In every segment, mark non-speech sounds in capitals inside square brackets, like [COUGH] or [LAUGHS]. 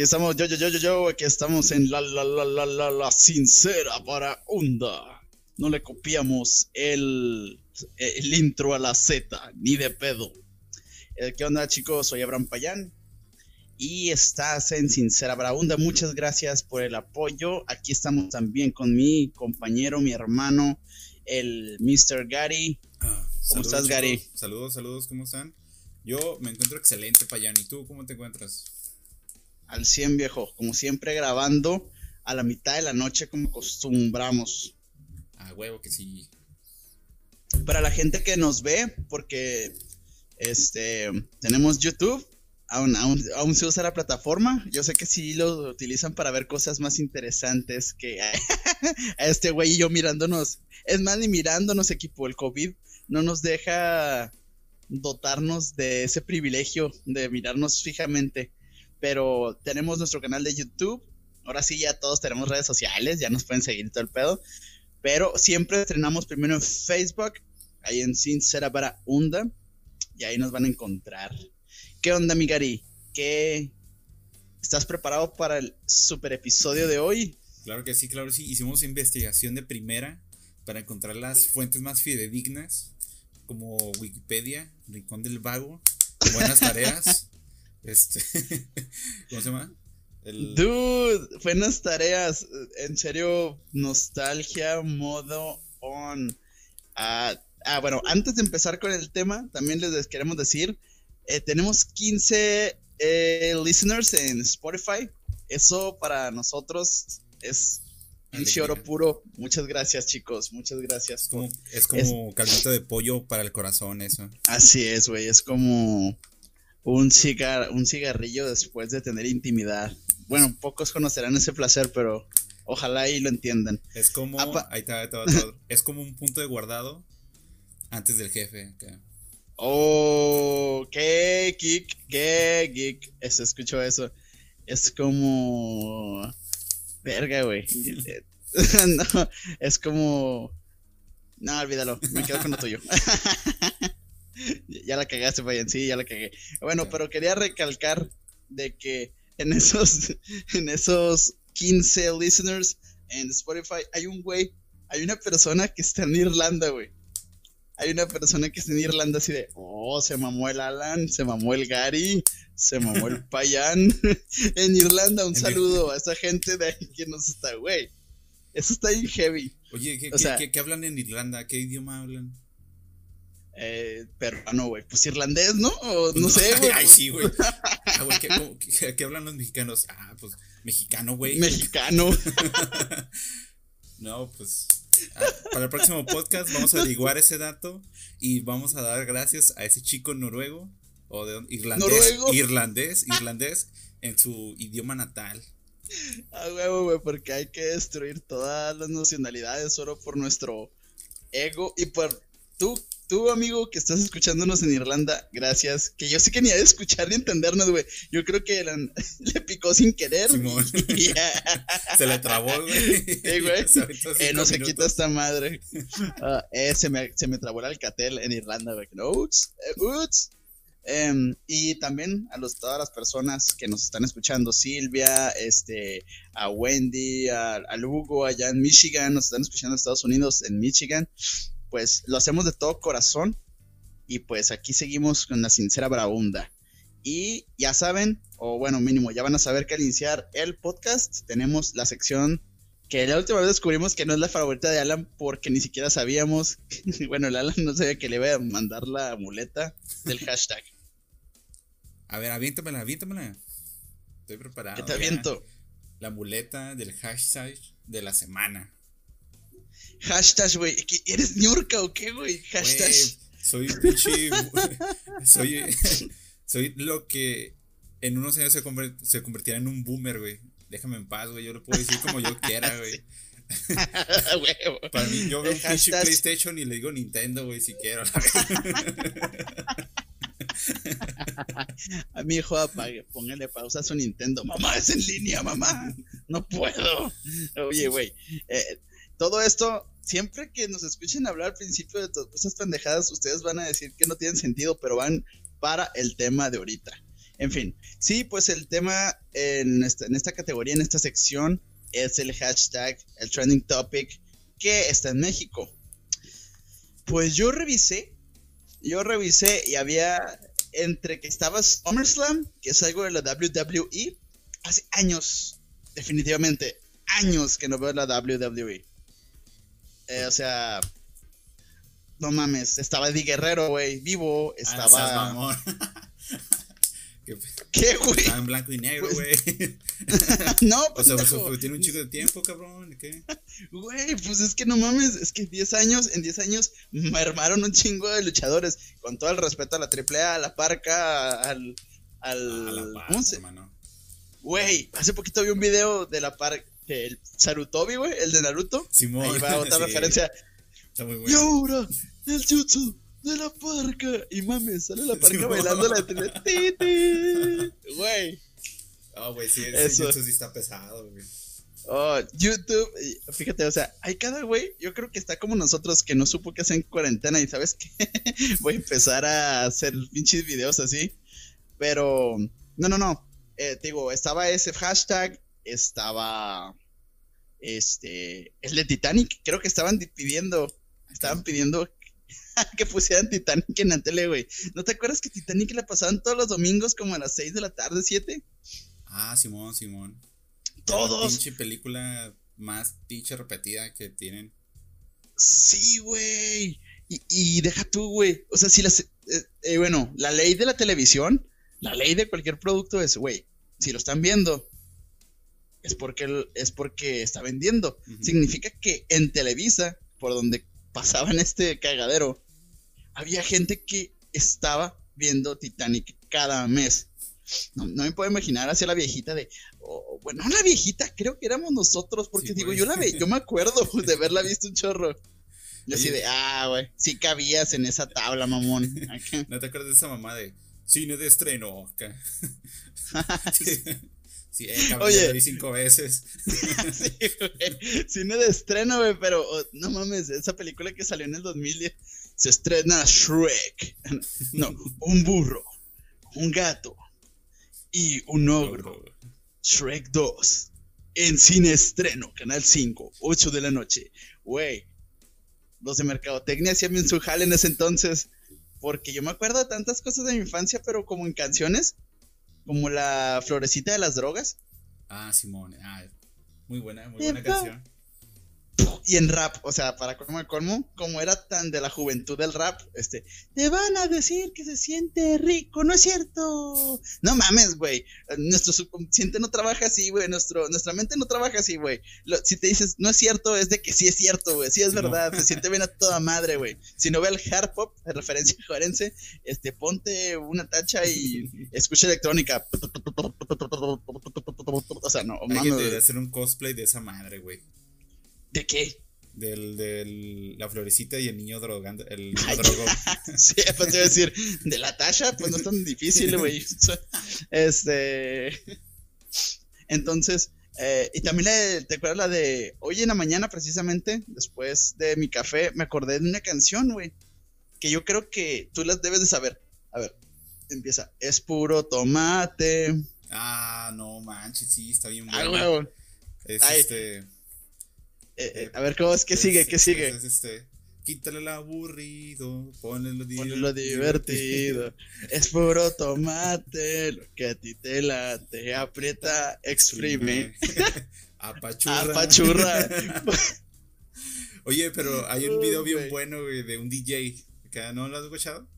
Aquí estamos, yo, yo, yo, yo, yo, aquí estamos en la, la, la, la, la, la sincera para onda. No le copiamos el, el intro a la Z, ni de pedo. Eh, ¿Qué onda, chicos? Soy Abraham Payán y estás en Sincera Braunda. Muchas gracias por el apoyo. Aquí estamos también con mi compañero, mi hermano, el Mr. Gary. Ah, ¿Cómo saludos, estás, Gary? Saludos, saludos, ¿cómo están? Yo me encuentro excelente, Payán. ¿Y tú cómo te encuentras? Al 100, viejo. Como siempre, grabando a la mitad de la noche, como acostumbramos. Ah, huevo que sí. Para la gente que nos ve, porque este tenemos YouTube. Aún, aún, aún se usa la plataforma. Yo sé que sí lo utilizan para ver cosas más interesantes que [LAUGHS] a este güey y yo mirándonos. Es más, ni mirándonos, equipo. El COVID no nos deja dotarnos de ese privilegio de mirarnos fijamente. Pero tenemos nuestro canal de YouTube. Ahora sí, ya todos tenemos redes sociales, ya nos pueden seguir todo el pedo. Pero siempre estrenamos primero en Facebook, ahí en Sincera para Unda, y ahí nos van a encontrar. ¿Qué onda, mi Gary? ¿Qué? ¿Estás preparado para el super episodio de hoy? Claro que sí, claro que sí. Hicimos investigación de primera para encontrar las fuentes más fidedignas, como Wikipedia, Rincón del Vago, Buenas Tareas. [LAUGHS] este, [LAUGHS] ¿Cómo se llama? El- Dude, buenas tareas. En serio, nostalgia, modo on. Ah, ah, bueno, antes de empezar con el tema, también les queremos decir, eh, tenemos 15 eh, listeners en Spotify. Eso para nosotros es un Alegría. oro puro. Muchas gracias, chicos. Muchas gracias. es como, es como caldito de pollo para el corazón, eso. Así es, güey. Es como un, cigar, un cigarrillo después de tener intimidad. Bueno, pocos conocerán ese placer, pero ojalá y lo entiendan. Es como. Apa- Ahí está, ahí está, ahí está. [LAUGHS] Es como un punto de guardado antes del jefe. acá. Oh, qué geek, qué geek. Eso, escucho eso. Es como. Verga, güey. [LAUGHS] no, es como. No, olvídalo. Me quedo con lo tuyo. [LAUGHS] [LAUGHS] ya la cagaste, Fayan. Sí, ya la cagué. Bueno, pero quería recalcar de que en esos, [LAUGHS] en esos 15 listeners en Spotify hay un güey, hay una persona que está en Irlanda, güey. Hay una persona que está en Irlanda así de, oh, se mamó el Alan, se mamó el Gary, se mamó el [LAUGHS] Payan. en Irlanda, un saludo a esa gente de ahí que nos está, güey. Eso está bien heavy. Oye, ¿qué, O qué- sea- qué- qué hablan en Irlanda? ¿Qué idioma hablan? Eh, peruano, güey. Pues irlandés, ¿no? O no sé, [LAUGHS] güey. Ay, sí, güey. Ah, güey, ¿qué, cómo- qué- qué hablan los mexicanos? Ah, pues mexicano, güey. Mexicano. [LAUGHS] No, pues ah, para el próximo podcast vamos a averiguar ese dato y vamos a dar gracias a ese chico noruego o de irlandés, ¿Noruego? irlandés, irlandés en su idioma natal. Ah, huevo, güey, porque hay que destruir todas las nacionalidades solo por nuestro ego y por tú, tú, amigo, que estás escuchándonos en Irlanda, gracias. Que yo sé que ni ha de escuchar ni entendernos, güey. Yo creo que la- [LAUGHS] le picó sin querer. Simón. y ya. [LAUGHS] Se le trabó, güey. Sí, Eh, no se quita esta madre. Ah, eh, se, me, se me trabó el alcatel en Irlanda, güey. No, uts, eh, uts. Em, y también a los, todas las personas que nos están escuchando, Silvia, este, a Wendy, a, a Lugo allá en Michigan, nos están escuchando en Estados Unidos, en Michigan, pues lo hacemos de todo corazón y pues aquí seguimos con la sincera braunda. Y ya saben, o bueno, mínimo, ya van a saber que al iniciar el podcast tenemos la sección que la última vez descubrimos que no es la favorita de Alan porque ni siquiera sabíamos. [LAUGHS] bueno, el Alan no sabía que le iba a mandar la muleta del [LAUGHS] hashtag. A ver, aviéntamela, aviéntamela. Estoy preparado. ¿Qué te ya. aviento? La muleta del hashtag de la semana. Hashtag, güey. ¿qué- ¿Eres ñurca o qué, güey? Hashtag. Güey, soy un pinche. [LAUGHS] soy, soy lo que en unos años se, conver- se convertirá en un boomer, güey. Déjame en paz, güey. Yo lo puedo decir como yo quiera, [LAUGHS] güey. [LAUGHS] Para mí, yo veo un pinche PlayStation y le digo Nintendo, güey, si quiero. A mi hijo apague, póngale pausa a su Nintendo. Mamá, es en línea, mamá. No puedo. Oye, güey. eh, todo esto, siempre que nos escuchen hablar al principio de todas esas pendejadas, ustedes van a decir que no tienen sentido, pero van para el tema de ahorita. En fin, sí, pues el tema en esta, en esta categoría, en esta sección, es el hashtag, el trending topic que está en México. Pues yo revisé, yo revisé y había entre que estaba SummerSlam, que es algo de la WWE, hace años, definitivamente, años que no veo la WWE. Eh, o sea, no mames, estaba Di Guerrero, güey, vivo, Ah, estaba... [LAUGHS] ¿Qué, ¿Qué, güey? Estaba en blanco y negro, Pues, güey. [LAUGHS] no, o sea, eso tiene un chico de tiempo, cabrón. ¿Qué? Güey, pues es que no mames, es que 10 años, en 10 años mermaron un chingo de luchadores, con todo el respeto a la AAA, a la Parca, al... al A la ¿Cómo paz, se- hermano. Güey, hace poquito vi un video de la Parca, del Sarutobi, güey, el de Naruto. Simón. Ahí va otra [LAUGHS] sí, referencia. Está muy Y ahora, el jutsu de la Parca. Y mames, sale la Parca Simón. bailando la tele. [LAUGHS] Güey. Ah, güey, sí, ese jutsu sí está pesado, güey. Oh, YouTube, fíjate, o sea, hay cada güey, yo creo que está como nosotros que no supo qué hacer en cuarentena y sabes que [LAUGHS] voy a empezar a hacer pinches videos así. Pero, no, no, no. Eh, te digo, estaba ese hashtag, estaba este, el de Titanic, creo que estaban di- pidiendo, estaban pidiendo [LAUGHS] que pusieran Titanic en la tele, güey. ¿No te acuerdas que Titanic la pasaban todos los domingos como a las 6 de la tarde, 7? Ah, Simón, Simón. Todos. La pinche película más pinche repetida que tienen. Sí, güey. Y, y deja tú, güey. O sea, si las. eh, eh, bueno, la ley de la televisión, la ley de cualquier producto es, güey, si lo están viendo, es porque, es porque está vendiendo. Significa que en Televisa, por donde pasaban este cagadero, había gente que estaba viendo Titanic cada mes. No, no me puedo imaginar hacia la viejita de, oh, bueno, no la viejita, creo que éramos nosotros, porque Sí, digo, yo la ve, yo me acuerdo [LAUGHS] de haberla visto un chorro. Yo así de, ah, güey, sí cabías en esa tabla, mamón. [LAUGHS] ¿No te acuerdas de esa mamá de cine de estreno? [LAUGHS] sí, sí, eh, Oye. vi cinco veces. [LAUGHS] sí, güey. Cine de estreno, güey, pero oh, no mames, esa película que salió en el 2010 se estrena Shrek. No, un burro, un gato y un ogro. Shrek 2 en cine estreno, Canal 5, 8 de la noche. Güey, los de Mercadotecnia hacían bien su jale en ese entonces. Porque yo me acuerdo de tantas cosas de mi infancia, pero como en canciones, como la florecita de las drogas. Ah, Simón. Ah, muy buena, muy buena canción. Y en rap, o sea, para colmo de colmo, como era tan de la juventud del rap, este, te van a decir que se siente rico, no es cierto. No mames, güey. Nuestro subconsciente no trabaja así, güey. Nuestro, nuestra mente no trabaja así, güey. Si te dices no es cierto, es de que sí es cierto, güey. Sí es verdad, se [LAUGHS] siente bien a toda madre, güey. Si no ve el hard pop, de referencia [LAUGHS] juarense, este, ponte una tacha y [LAUGHS] escucha electrónica. O sea, no, Hay que mames. debería hacer un cosplay de esa madre, güey. ¿De qué? Del, del, la florecita y el niño drogando. El niño drogo. [LAUGHS] Sí, pues te iba a decir, de la Tasha, pues no es tan difícil, güey. [LAUGHS] Este. Entonces, eh, y también la- te acuerdas la de hoy en la mañana, precisamente, después de mi café, me acordé de una canción, güey. Que yo creo que tú las debes de saber. A ver, empieza. Es puro tomate. Ah, no manches, sí, está bien Ah, bueno. güey. Es Ay. este. Eh, eh, a ver, ¿cómo es? ¿Qué es- sigue? ¿Qué sigue? Es, este. Quítale el aburrido, ponle lo divertido. Ponle lo divertido. Es puro tomate, lo que a ti te late, aprieta, exprime. [LAUGHS] Apachurra. Apachurra. [LAUGHS] Oye, pero hay un video bien bueno, güey, de un DJ. ¿Acá no lo has escuchado?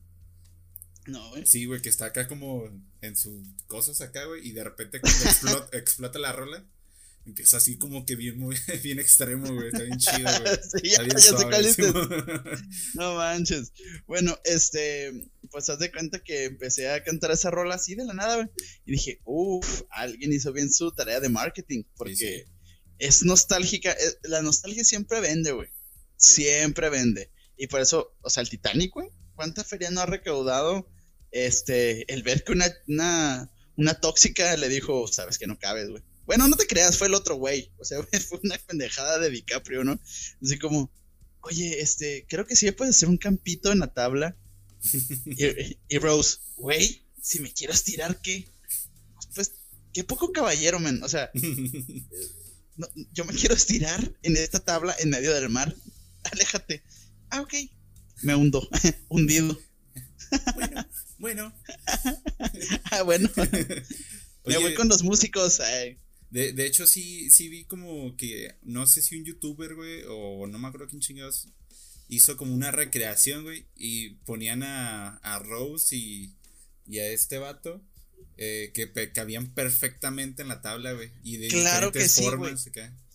No, güey. Sí, güey, que está acá como en sus cosas acá, güey, y de repente cuando [LAUGHS] explota, explota la rola, empieza así como que bien, muy, [LAUGHS] bien extremo, güey, está bien chido, [LAUGHS] güey. Sí, ya, ya suave. [LAUGHS] No manches. Bueno, este, pues haz de cuenta que empecé a cantar esa rola así de la nada, güey. Y dije, uff, alguien hizo bien su tarea de marketing. Porque Sí, sí. es nostálgica. es- la nostalgia siempre vende, güey. Siempre vende. Y por eso, o sea, el Titanic, güey. ¿Cuánta feria no ha recaudado? Este, el ver que una, una, una tóxica le dijo, sabes que no cabes, güey. Bueno, no te creas, fue el otro güey. O sea, [LAUGHS] fue una pendejada de DiCaprio, ¿no? Así como, oye, este, creo que sí puedes hacer un campito en la tabla. [LAUGHS] y, y Rose, güey, si me quiero estirar, ¿qué? pues, qué poco caballero, men. O sea, [LAUGHS] yo me quiero estirar en esta tabla en medio del mar. Aléjate. Ah, ok. Me hundo, hundido. Bueno, bueno. ah, bueno. me voy con los músicos. De, de, hecho, sí, sí vi como que, no sé si un youtuber, güey, o no me acuerdo quién chingados, hizo como una recreación, güey, y ponían a, a Rose y, y a este vato. Eh, que cabían perfectamente en la tabla, güey. Y de claro que sí, formas.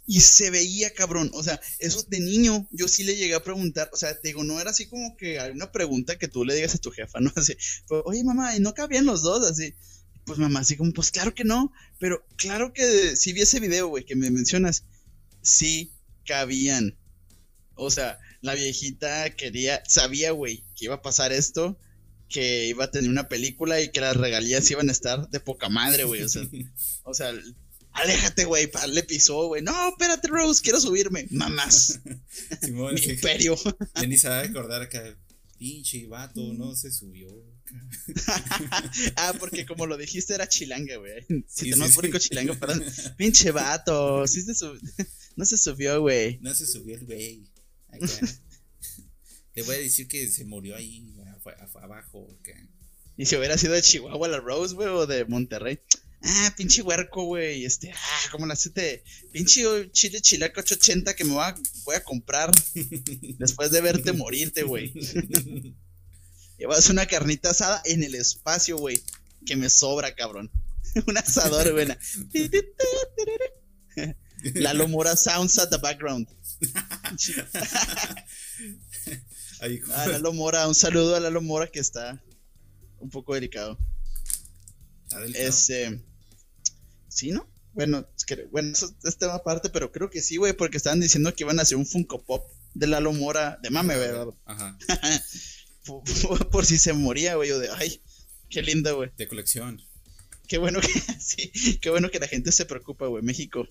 Y se veía, cabrón. O sea, eso de niño, yo sí le llegué a preguntar. O sea, te digo, no era así como que hay una pregunta que tú le digas a tu jefa, ¿no? [LAUGHS] Así, pues, oye, mamá, ¿y no cabían los dos? Así. Pues mamá, así como, pues claro que no. Pero claro que si vi ese video, güey, que me mencionas, sí cabían. O sea, la viejita quería, sabía, güey, que iba a pasar esto, que iba a tener una película y que las regalías iban a estar de poca madre, güey. O sea, [LAUGHS] o sea aléjate, güey, le pisó, güey. No, espérate, Rose, quiero subirme. Mamás. [LAUGHS] Mi imperio. Ya ni se va a acordar que pinche vato no se subió. [LAUGHS] ah, porque como lo dijiste era chilanga, güey. Si sí, tenemos sí, público chilanga, perdón. Pinche vato, sí se subió. No se subió, güey. No se subió el güey. Te voy a decir que se murió ahí abajo. Y si hubiera sido de Chihuahua la Rose, güey, o de Monterrey. Ah, pinche huerco, güey. Este, ah, como la siete. Pinche chile chilaco 880 que me voy a, voy a comprar después de verte morirte, güey. [LAUGHS] Llevas una carnita asada en el espacio, güey. Que me sobra, cabrón. [LAUGHS] Un asador, güey. La Lomora [LAUGHS] sounds at the background. a Lalo Mora, un saludo a Lalo Mora que está un poco delicado. Este, sí, ¿no? Bueno, bueno, eso es tema aparte, pero creo que sí, güey, porque estaban diciendo que iban a hacer un Funko Pop de Lalo Mora, de mame, ¿verdad? Ajá. [LAUGHS] por, si se moría, güey, o de, ay, qué linda, güey. De colección. Qué bueno que, [LAUGHS] sí, qué bueno que la gente se preocupa, güey, México.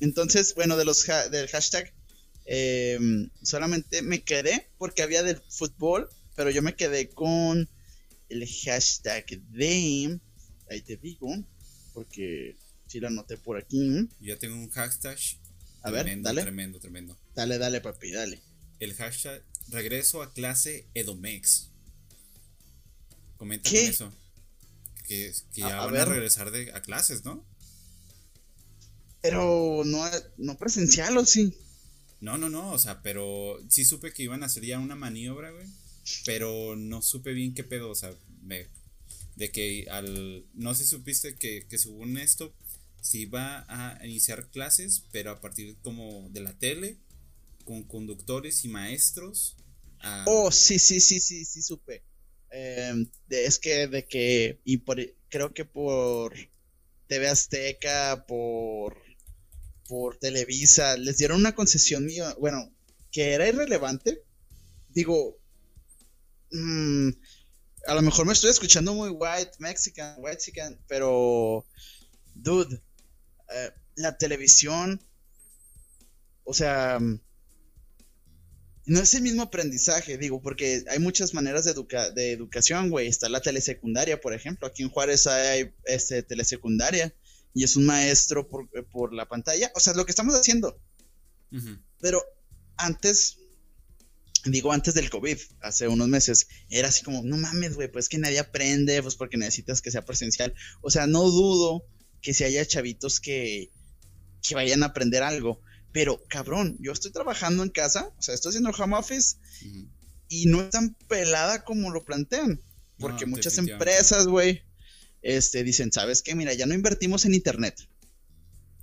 entonces, bueno, de los del hashtag, Em, solamente me quedé porque había del fútbol, pero yo me quedé con el hashtag de. Ahí te digo, porque si lo anoté por aquí. Yo ya tengo un hashtag. A ver, dale. Tremendo, tremendo. Dale, dale, papi, dale. El hashtag regreso a clase Edomex. Comenta con eso. Que, ya van a regresar de, a clases, ¿no? Pero no, no presencial, ¿o sí? No, no, no, o sea, pero sí supe que iban a hacer ya una maniobra, güey. Pero no supe bien qué pedo, o sea, me, de que al. No sé, supiste que, que según esto se iba a iniciar clases, pero a partir como de la tele, con conductores y maestros. Oh, sí, sí, sí, sí, sí, supe. Em, es que de que. Y por, creo que por TV Azteca, por por Televisa, les dieron una concesión mía, bueno, que era irrelevante. Digo, mm, a lo mejor me estoy escuchando muy white mexican, white mexican, pero, dude, eh, la televisión, o sea, no es el mismo aprendizaje, digo, porque hay muchas maneras de, de educación, güey. Está la telesecundaria, por ejemplo. Aquí en Juárez hay este, telesecundaria y es un maestro por, eh, por la pantalla. O sea, lo que estamos haciendo. Pero antes, digo antes del COVID, hace unos meses, era así como, no mames, güey, pues que nadie aprende, pues porque necesitas que sea presencial. O sea, no dudo que si haya chavitos que, que vayan a aprender algo. Pero, cabrón, yo estoy trabajando en casa, o sea, estoy haciendo home office y no es tan pelada como lo plantean. Porque muchas empresas, güey, este, dicen, ¿sabes qué? Mira, ya no invertimos en internet.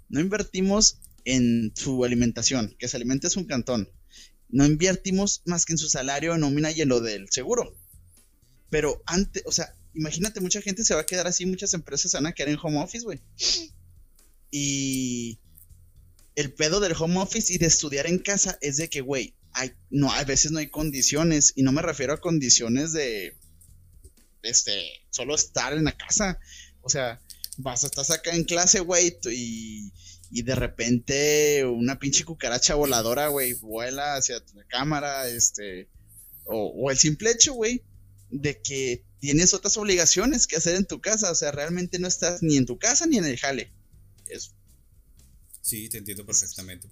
No invertimos en su alimentación, que se alimente es un cantón. No invertimos más que en su salario, nómina y en lo del seguro. Pero antes, o sea, imagínate, mucha gente se va a quedar así, muchas empresas van a quedar en home office, güey. Y el pedo del home office y de estudiar en casa es de que, güey, no, a veces no hay condiciones, y no me refiero a condiciones de, este, solo estar en la casa. O sea, vas, estás acá en clase, güey, y, y de repente una pinche cucaracha voladora, güey, vuela hacia tu cámara, este, o, el simple hecho, güey, de que tienes otras obligaciones que hacer en tu casa. O sea, realmente no estás ni en tu casa ni en el jale. Es... Sí, te entiendo perfectamente.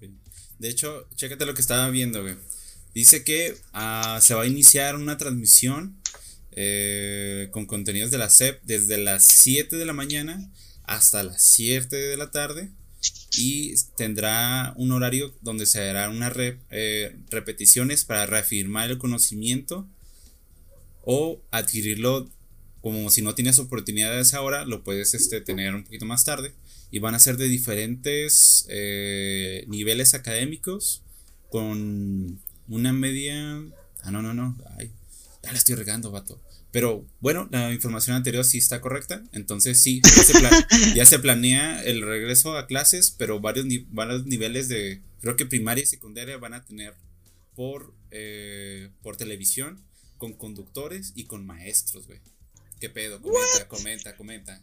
De hecho, chécate lo que estaba viendo, güey. Dice que ah, se va a iniciar una transmisión eh, con contenidos de la SEP desde las 7 de la mañana hasta las 7 de la tarde y tendrá un horario donde se hará unas eh, repeticiones para reafirmar el conocimiento o adquirirlo como si no tienes oportunidades ahora, lo puedes este, tener un poquito más tarde y van a ser de diferentes eh, niveles académicos con una media... Ah, no, no, no. Ay, ya la estoy regando, vato. Pero bueno, la información anterior sí está correcta. Entonces sí, ya se, [LAUGHS] planea el regreso a clases, pero varios, varios, niveles de, creo que primaria y secundaria van a tener por, eh, por televisión, con conductores y con maestros, güey. ¿Qué pedo? Comenta, comenta, comenta.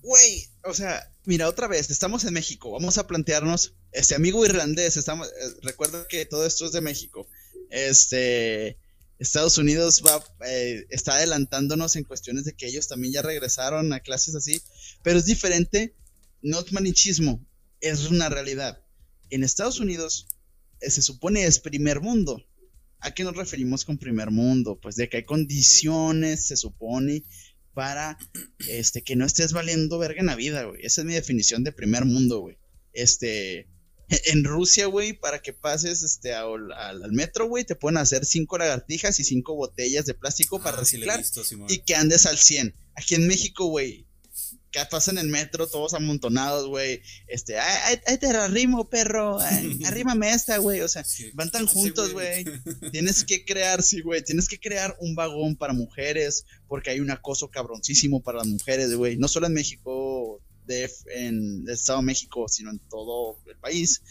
Güey, o sea, mira, otra vez, estamos en México, vamos a plantearnos, este amigo irlandés, estamos, eh, recuerda que todo esto es de México. Este, Estados Unidos va, eh, está adelantándonos en cuestiones de que ellos también ya regresaron a clases así, pero es diferente, no es manichismo, es una realidad. En Estados Unidos eh, se supone es primer mundo. ¿A qué nos referimos con primer mundo? Pues de que hay condiciones, se supone, para este, que no estés valiendo verga en la vida, güey. Esa es mi definición de primer mundo, güey. Este, en Rusia, güey, para que pases este, al, metro, güey, te pueden hacer cinco lagartijas y cinco botellas de plástico para ah, reciclar y que andes al 100. Aquí en México, güey, que pasan en el metro todos amontonados, güey. Este, ay, te arrimo, perro. [LAUGHS] arrímame esta, güey. O sea, van tan juntos, güey. tienes que crear, sí, güey. Tienes que crear un vagón para mujeres, porque hay un acoso cabroncísimo para las mujeres, güey. No solo en México, en el Estado de México, sino en todo el país.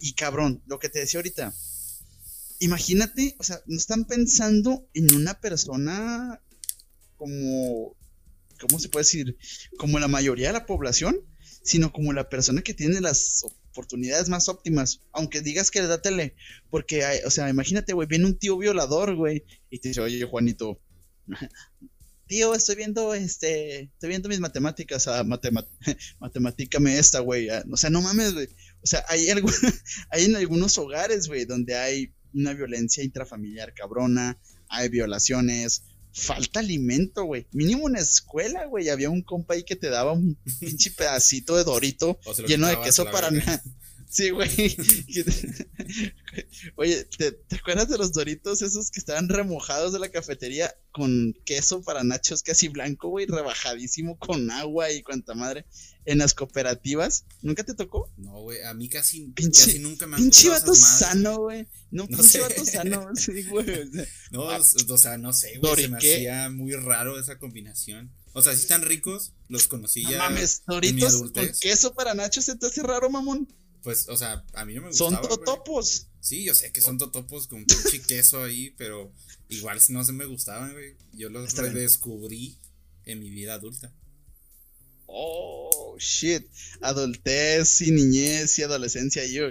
Y cabrón, lo que te decía ahorita, imagínate, o sea, no están pensando en una persona como, ¿cómo se puede decir? Como la mayoría de la población, sino como la persona que tiene las oportunidades más óptimas, aunque digas que da tele, porque, o sea, imagínate, güey, viene un tío violador, güey, y te dice, oye, Juanito, tío, estoy viendo, este, estoy viendo mis matemáticas, a [LAUGHS] matemáticame esta, güey. O sea, no mames, güey. O sea, hay, [LAUGHS] hay en algunos hogares, güey, donde hay una violencia intrafamiliar cabrona, hay violaciones, falta alimento, güey. Mínimo en la escuela, güey, había un compa ahí que te daba un [LAUGHS] pinche pedacito de dorito lleno de queso para nada. Sí, güey. [LAUGHS] Oye, ¿te, acuerdas de los doritos esos que estaban remojados de la cafetería con queso para nachos casi blanco, güey? Rebajadísimo con agua y cuanta madre. En las cooperativas. ¿Nunca te tocó? No, güey. A mí casi, casi nunca me han Pinche vato sano, güey. No, no pinche vato sano. [LAUGHS] Sí, güey. no, o sea, no sé, güey. Se me hacía muy raro esa combinación. O sea, si están ricos, los conocí ya. mames, doritos con queso para nachos se te hace raro, mamón. Pues, o sea, a mí no me gustaba. Son totopos. Sí, yo sé que son totopos con pinche queso ahí, pero igual no se me gustaban, güey. Yo los redescubrí en mi vida adulta. Oh, shit. Adultez y niñez y adolescencia, yo.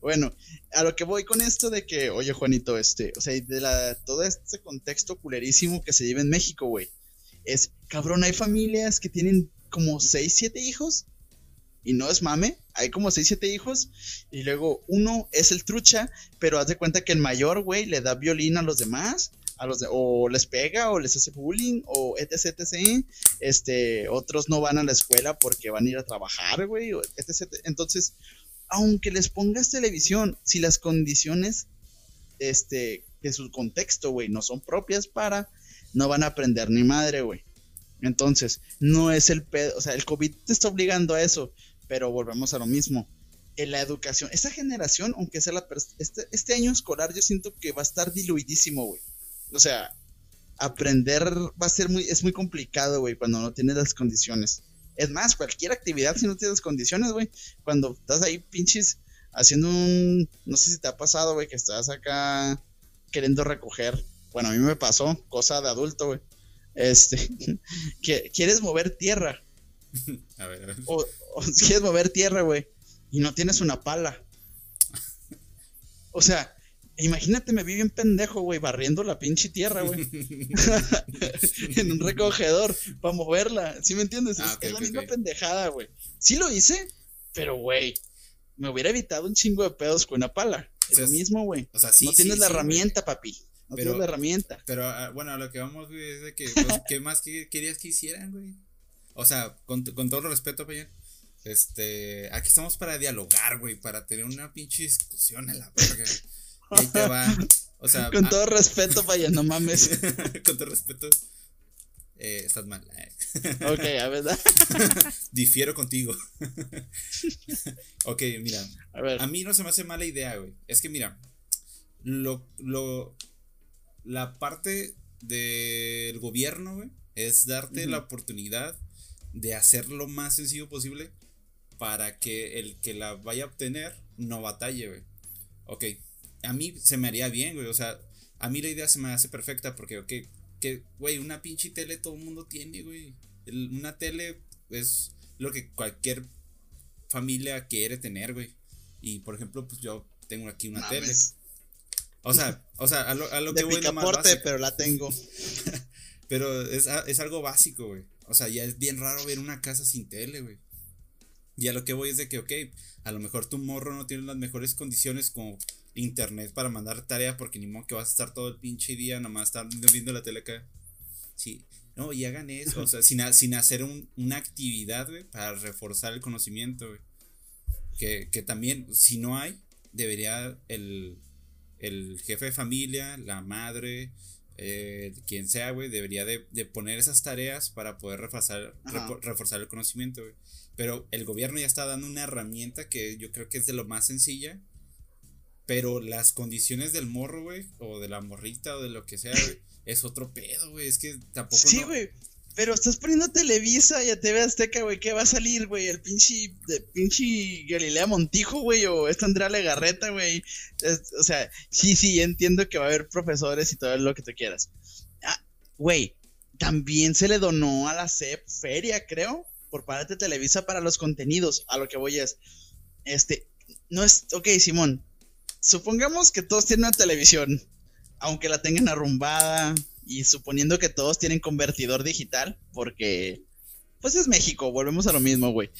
Bueno, a lo que voy con esto de que, oye, Juanito, este, o sea, de la, todo este contexto culerísimo que se lleva en México, güey. Es, cabrón, hay familias que tienen como 6, 7 hijos y no es mame, hay como 6, 7 hijos, y luego uno es el trucha, pero haz de cuenta que el mayor, güey, le da violín a los demás, a los o les pega, o les hace bullying, o etc, etc, este, otros no van a la escuela porque van a ir a trabajar, güey, etc, entonces, aunque les pongas televisión, si las condiciones, este, de su contexto, güey, no son propias para, no van a aprender ni madre, güey. Entonces, no es el pedo, o sea, el COVID te está obligando a eso pero volvemos a lo mismo. En la educación, esta generación, aunque sea la este, este año escolar, yo siento que va a estar diluidísimo, güey. O sea, aprender va a ser muy, es muy complicado, güey, cuando no tienes las condiciones. Es más, cualquier actividad, si no tienes condiciones, güey, cuando estás ahí pinches haciendo un, no sé si te ha pasado, güey, que estás acá queriendo recoger. Bueno, a mí me pasó, cosa de adulto, güey. Este, [LAUGHS] que quieres mover tierra [LAUGHS] a ver, O, si quieres mover tierra, güey, y no tienes una pala. O sea, Imagínate, me vi bien pendejo, güey, barriendo la pinche tierra, güey. [LAUGHS] en un recogedor para moverla. ¿Sí me entiendes? Ah, es, la misma pendejada, güey. Sí lo hice, pero, güey, me hubiera evitado un chingo de pedos con una pala. Es O sea, lo mismo, güey. O sea, sí. no tienes sí, la sí, herramienta, papi. No Pero- tienes la herramienta. Pero ah, bueno, lo que vamos, güey, es de que, pues, ¿qué más que- querías que hicieran, güey? O sea, con, con todo el respeto, Payán, este, aquí estamos para dialogar, güey, para tener una pinche discusión a la verga. Y ahí te va, o sea, Con ah, todo respeto, vaya, no mames. [LAUGHS] con todo respeto, eh, estás mal. eh. ok, a ver, [LAUGHS] Difiero contigo. [LAUGHS] ok, mira, a ver. a mí no se me hace mala idea, güey. Es que mira, lo, lo, la parte del gobierno, güey, es darte la oportunidad de hacer lo más sencillo posible para que el que la vaya a obtener no batalle, güey. Ok, a mí se me haría bien, güey. O sea, a mí la idea se me hace perfecta porque, ok, que, güey, una pinche tele todo el mundo tiene, güey. El- Una tele es lo que cualquier familia quiere tener, güey. Y por ejemplo, pues yo tengo aquí una tele. O sea, o sea, a lo, a lo que De voy más picaporte, pero la tengo. [LAUGHS] Pero es, es algo básico, güey. O sea, ya es bien raro ver una casa sin tele, güey. Y a lo que voy es de que, ok, a lo mejor tu morro no tiene las mejores condiciones como internet para mandar tarea porque ni modo que vas a estar todo el pinche día nomás estar viendo la tele acá. Sí, no, y hagan eso, o sea, [LAUGHS] sin, sin hacer un- una actividad, güey, para reforzar el conocimiento, güey. Que, que también, si no hay, debería el, el jefe de familia, la madre, eh, quien sea, güey, debería de, de poner esas tareas para poder reforzar, reforzar el conocimiento, güey. Pero el gobierno ya está dando una herramienta que yo creo que es de lo más sencilla. Pero las condiciones del morro, güey, o de la morrita, o de lo que sea, güey, es otro pedo, güey. Es que tampoco. Sí, no- güey. Pero estás poniendo Televisa y a TV Azteca, güey. ¿Qué va a salir, güey? El pinche, de, pinche Galilea Montijo, güey. O esta Andrea Legarreta, güey. O sea, sí, sí, entiendo que va a haber profesores y todo lo que tú quieras. Ah, güey. También se le donó a la CEP feria, creo. Por parte de Televisa para los contenidos. A lo que voy es. Este. No es. Ok, Simón. Supongamos que todos tienen una televisión. Aunque la tengan arrumbada. Y suponiendo que todos tienen convertidor digital. Porque. Pues es México, volvemos a lo mismo, güey.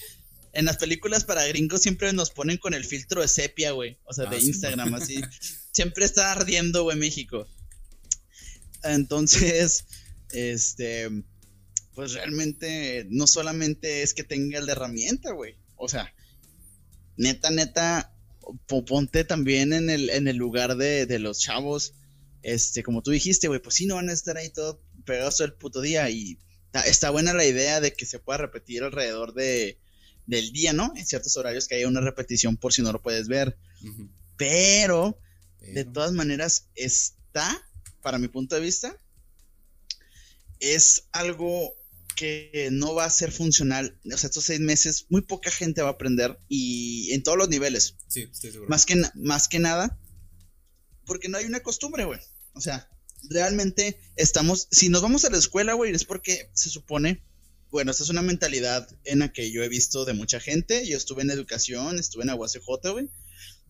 En las películas para gringos siempre nos ponen con el filtro de sepia, güey. O sea, Ah, de sí, Instagram, así. [LAUGHS] Siempre está ardiendo, güey, México. Entonces, este. Pues realmente no solamente es que tenga la herramienta, güey. O sea, neta, neta, po- ponte también en el, en el lugar de, de los chavos. Este, como tú dijiste, güey, pues sí, no van a estar ahí todo pegados todo el puto día. Y está, está buena la idea de que se pueda repetir alrededor de, del día, ¿no? En ciertos horarios que haya una repetición por si no lo puedes ver. Pero, de todas maneras, está, para mi punto de vista, es algo que no va a ser funcional. O sea, estos seis meses, muy poca gente va a aprender y en todos los niveles. Sí, estoy seguro. Más que, más que nada, porque no hay una costumbre, güey. O sea, realmente estamos, si nos vamos a la escuela, güey, es porque se supone, bueno, esta es una mentalidad en la que yo he visto de mucha gente. Yo estuve en educación, estuve en AguaCJ, güey.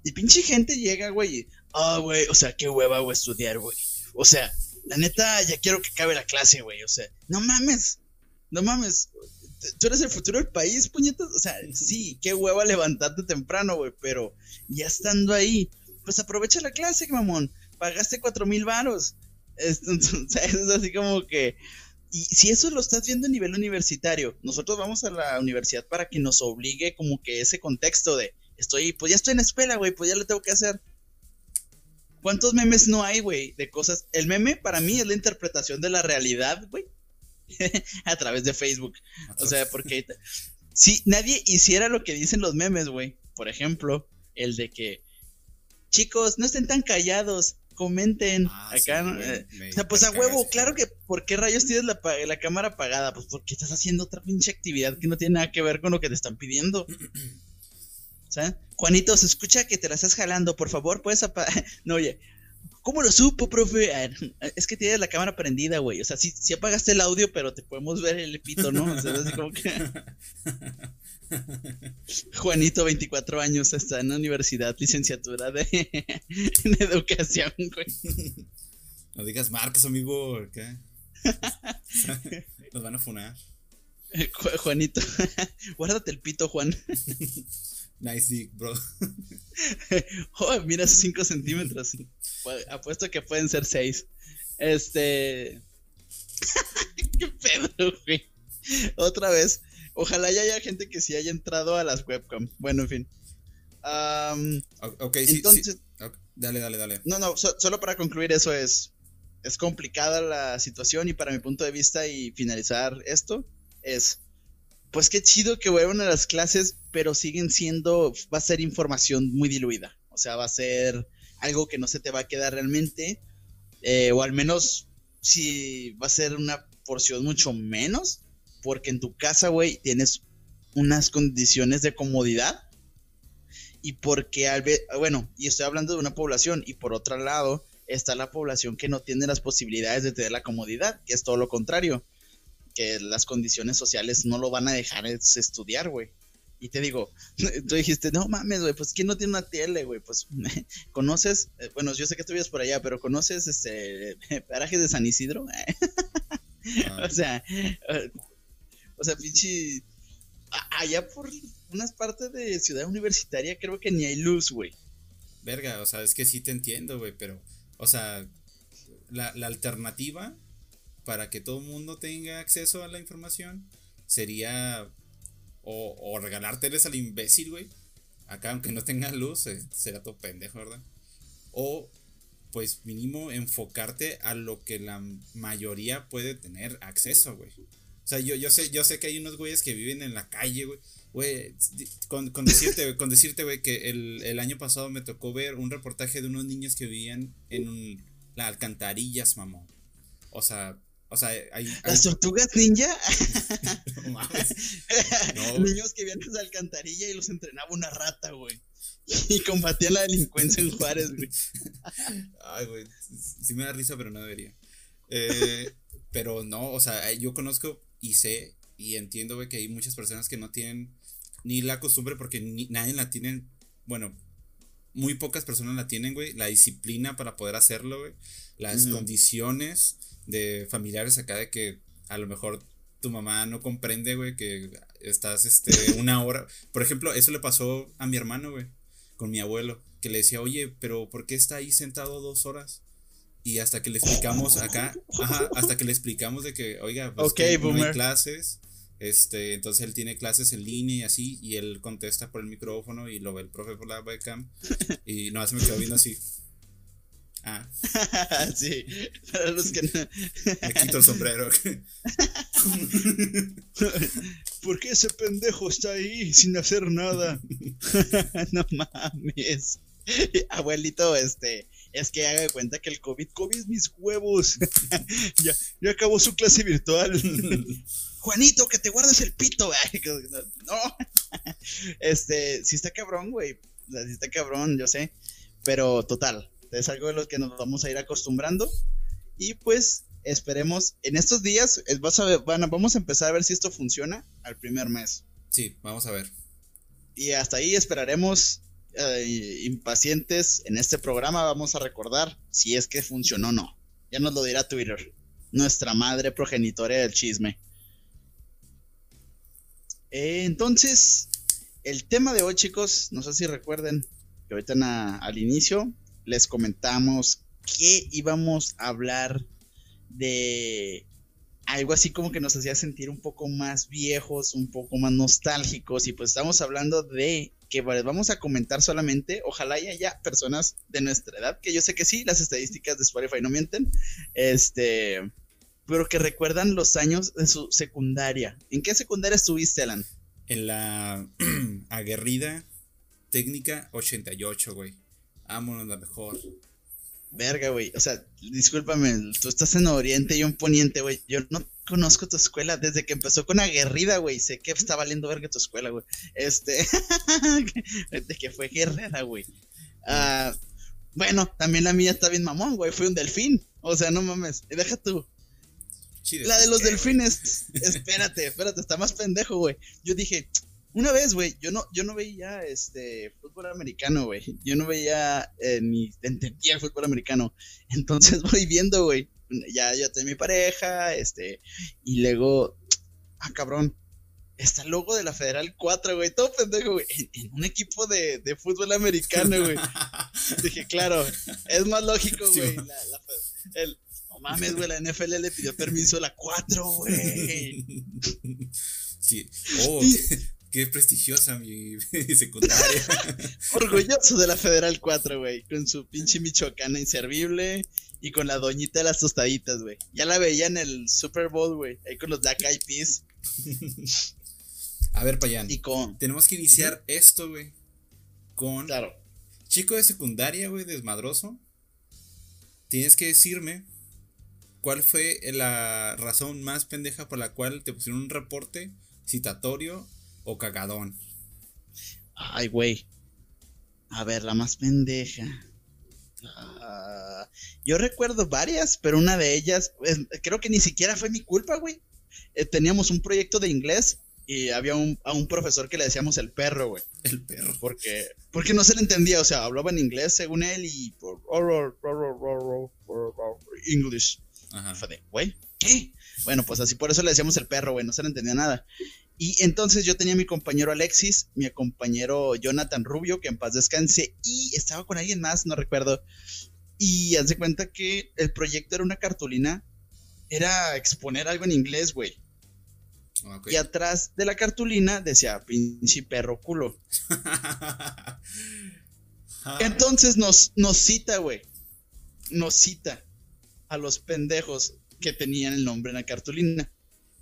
Y pinche gente llega, güey, ah, güey, o sea, qué hueva, güey, estudiar, güey. O sea, la neta, ya quiero que acabe la clase, güey. O sea, no mames, no mames. Tú eres el futuro del país, puñetas. O sea, sí, qué hueva levantarte temprano, güey. Pero ya estando ahí, pues aprovecha la clase, mamón. Pagaste cuatro mil varos. Es- [LAUGHS] Entonces, es así como que. Y si eso lo estás viendo a nivel universitario, nosotros vamos a la universidad para que nos obligue como que ese contexto de estoy, pues ya estoy en la escuela, güey, pues ya lo tengo que hacer. ¿Cuántos memes no hay, güey? De cosas. El meme para mí es la interpretación de la realidad, güey. [LAUGHS] a través de Facebook. O sea, porque si nadie hiciera lo que dicen los memes, güey. Por ejemplo, el de que chicos, no estén tan callados, comenten Ah, acá. sí, ¿no? güey, Eh, me o sea, pues a huevo, claro que, ¿por qué rayos tienes la cámara apagada? Pues porque estás haciendo otra pinche actividad que no tiene nada que ver con lo que te están pidiendo. [CLEARS THROAT] O sea, Juanito, se escucha que te la estás jalando, por favor, puedes apagar. [LAUGHS] No, oye, ¿Cómo lo supo, profe? Ah, [LAUGHS] es que tienes la cámara prendida, güey. O sea, sí, sí apagaste el audio, pero te podemos ver el pito, ¿no? O sea, así como que... [LAUGHS] [LAUGHS] Juanito, 24 años, está en la universidad, licenciatura de, [LAUGHS] educación, güey. [LAUGHS] No digas marcas, amigo, ¿qué? Nos van a funar. Juanito, guárdate el pito, Juan. Nice dick, bro. oh, mira, 5 centímetros. Apuesto que pueden ser 6. Este. Qué pedo, güey. Otra vez. Ojalá ya haya gente que sí haya entrado a las webcam. Bueno, en fin. ok, sí. Entonces. Dale, dale, dale. No, no, solo para concluir, eso es. Es complicada la situación y para mi punto de vista y finalizar esto, es pues qué chido que vuelvan a las clases, pero siguen siendo, va a ser información muy diluida. O sea, va a ser algo que no se te va a quedar realmente, eh, o al menos si va a ser una porción mucho menos, porque en tu casa, güey, tienes unas condiciones de comodidad. Y porque al bueno, y estoy hablando de una población, y por otro lado está la población que no tiene las posibilidades de tener la comodidad, que es todo lo contrario que las condiciones sociales no lo van a dejar estudiar, güey. Y te digo, [LAUGHS] tú dijiste, no mames, güey, pues ¿quién no tiene una tele, güey? Pues [LAUGHS] conoces, eh, bueno, yo sé que tú vives por allá, pero conoces este [LAUGHS] parajes de San Isidro. Ah. o sea, eh, o sea, pinche allá por unas partes de ciudad universitaria creo que ni hay luz, güey. Verga, o sea, es que sí te entiendo, güey, pero, o sea, la, alternativa para que todo el mundo tenga acceso a la información sería o, o al imbécil, güey. Acá, aunque no tenga luz, eh, será todo pendejo, ¿verdad? O, pues, mínimo enfocarte a lo que la mayoría puede tener acceso, güey. O sea, yo, yo, sé, yo sé que hay unos güeyes que viven en la calle, güey. Güey, con, con, decirte, [LAUGHS] con decirte, güey, que el, el, año pasado me tocó ver un reportaje de unos niños que vivían en las alcantarillas, mamón. O sea, o sea, hay, ¿Las tortugas ninja? [LAUGHS] no mames. [LAUGHS] Niños que vivían en la alcantarilla y los entrenaba una rata, güey. Y combatían la delincuencia en Juárez, güey. Ay, güey. Sí me da risa, pero no debería. Eh, pero no, o sea, yo conozco y sé y entiendo, güey, que hay muchas personas que no tienen ni la costumbre porque ni, nadie la tienen. Bueno, muy pocas personas la tienen, güey. La disciplina para poder hacerlo, güey. Las condiciones de familiares acá de que a lo mejor tu mamá no comprende, güey, que estás, este, una hora. Por ejemplo, eso le pasó a mi hermano, güey, con mi abuelo, que le decía, oye, pero ¿por qué está ahí sentado dos horas? Y hasta que le explicamos acá, ajá, hasta que le explicamos de que, oiga, pues no hay clases, este, entonces él tiene clases en línea y así, y él contesta por el micrófono y lo ve el profe por la webcam, y no, se me quedó viendo así. Ah. [LAUGHS] sí, para los que no. Me quito el sombrero. [LAUGHS] ¿Por qué ese pendejo está ahí sin hacer nada? [LAUGHS] no mames. Abuelito, este, es que haga de cuenta que el COVID, COVID mis huevos. [LAUGHS] ya, ya acabó su clase virtual. [LAUGHS] Juanito, que te guardes el pito. no. [LAUGHS] Este, sí está cabrón, güey. O sea, sí está cabrón, yo sé. Pero total, es algo de lo que nos vamos a ir acostumbrando. Y pues esperemos, en estos días, vas a ver, vamos a empezar a ver si esto funciona al primer mes. Sí, vamos a ver. Y hasta ahí esperaremos eh, impacientes en este programa. Vamos a recordar si es que funcionó o no. Ya nos lo dirá Twitter, nuestra madre progenitora del chisme. Eh, entonces, el tema de hoy, chicos, no sé si recuerden que ahorita al inicio les comentamos que íbamos a hablar de algo así como que nos hacía sentir un poco más viejos, un poco más nostálgicos y pues estamos hablando de que vamos a comentar solamente, ojalá haya personas de nuestra edad, que yo sé que sí, las estadísticas de Spotify no mienten, este, pero que recuerdan los años de su secundaria. ¿En qué secundaria estuviste, Alan? En la [CLEARS THROAT] aguerrida técnica 88, güey. Vámonos la mejor. Verga, güey. O sea, discúlpame, tú estás en Oriente y yo en Poniente, güey. Yo no conozco tu escuela desde que empezó con aguerrida, güey. Sé que está valiendo verga tu escuela, güey. Este. [LAUGHS] de que fue guerrera, güey. Ah, Bueno, también la mía está bien mamón, güey. Fue un delfín. O sea, no mames. Deja tú. La de los delfines. [LAUGHS] Espérate, espérate, está más pendejo, güey. Yo dije, una vez, güey, yo no, yo no veía este fútbol americano, güey. Yo no veía eh, ni entendía el fútbol americano. Entonces [LAUGHS] voy viendo, güey. Ya, ya tengo mi pareja, este, y luego, ah, cabrón, está el logo de la Federal 4, güey, todo pendejo, güey, en, un equipo de, de, fútbol americano, güey. [LAUGHS] Dije, claro, es más lógico, güey, la, la, el, mames, güey, la NFL le pidió permiso a la 4, güey. Sí. Oh, qué, prestigiosa mi [LAUGHS] secundaria. [LAUGHS] Orgulloso de la Federal 4, güey, con su pinche michoacana inservible y con la doñita de las tostaditas, güey. Ya la veía en el Super Bowl, güey, ahí con los Black Eyed Peas. A ver, Payan. Y con... Tenemos que iniciar esto, güey, con... Claro. Chico de secundaria, güey, desmadroso. Tienes que decirme ¿Cuál fue la razón más pendeja por la cual te pusieron un reporte citatorio o cagadón? Ay, güey. A ver, la más pendeja. Ah, yo recuerdo varias, pero una de ellas, creo que ni siquiera fue mi culpa, güey. Eh, teníamos un proyecto de inglés y había un, a un profesor que le decíamos el perro, güey. El perro. Porque, porque no se le entendía, o sea, hablaba en inglés según él y... English. Ajá. Fue de, güey, ¿qué? Bueno, pues así por eso le decíamos el perro, güey, no se le entendía nada. Y entonces yo tenía a mi compañero Alexis, mi compañero Jonathan Rubio, que en paz descanse, y estaba con alguien más, no recuerdo. Y hace cuenta que el proyecto era una cartulina, era exponer algo en inglés, güey. Y atrás de la cartulina decía, pinche perro culo. [LAUGHS] Entonces nos, nos cita, güey. Nos cita a los pendejos que tenían el nombre en la cartulina.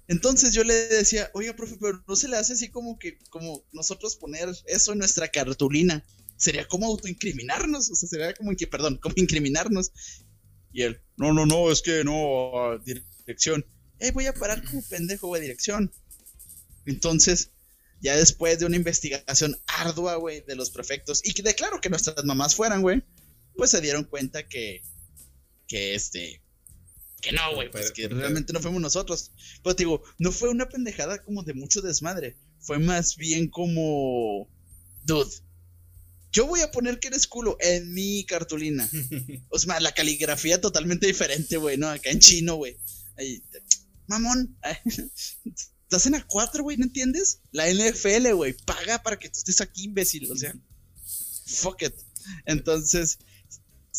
Entonces yo le decía, oiga, profe, pero no se le hace así como que, como nosotros poner eso en nuestra cartulina. Sería como autoincriminarnos, o sea, sería como que, perdón, como incriminarnos. Y él, no, no, no, es que no, dirección. Eh, voy a parar como pendejo, güey, dirección. Entonces, ya después de una investigación ardua, güey, de los prefectos, y que de claro que nuestras mamás fueran, güey, pues se dieron cuenta que, que este, que no, güey, pues que realmente no fuimos nosotros. Pero te digo, no fue una pendejada como de mucho desmadre. Fue más bien como, dude, yo voy a poner que eres culo en mi cartulina. [LAUGHS] o sea, la caligrafía totalmente diferente, güey, ¿no? Acá en chino, güey. Mamón, [LAUGHS] estás en A4, güey, ¿no entiendes? La NFL, güey, paga para que tú estés aquí, imbécil. O sea, fuck it. Entonces,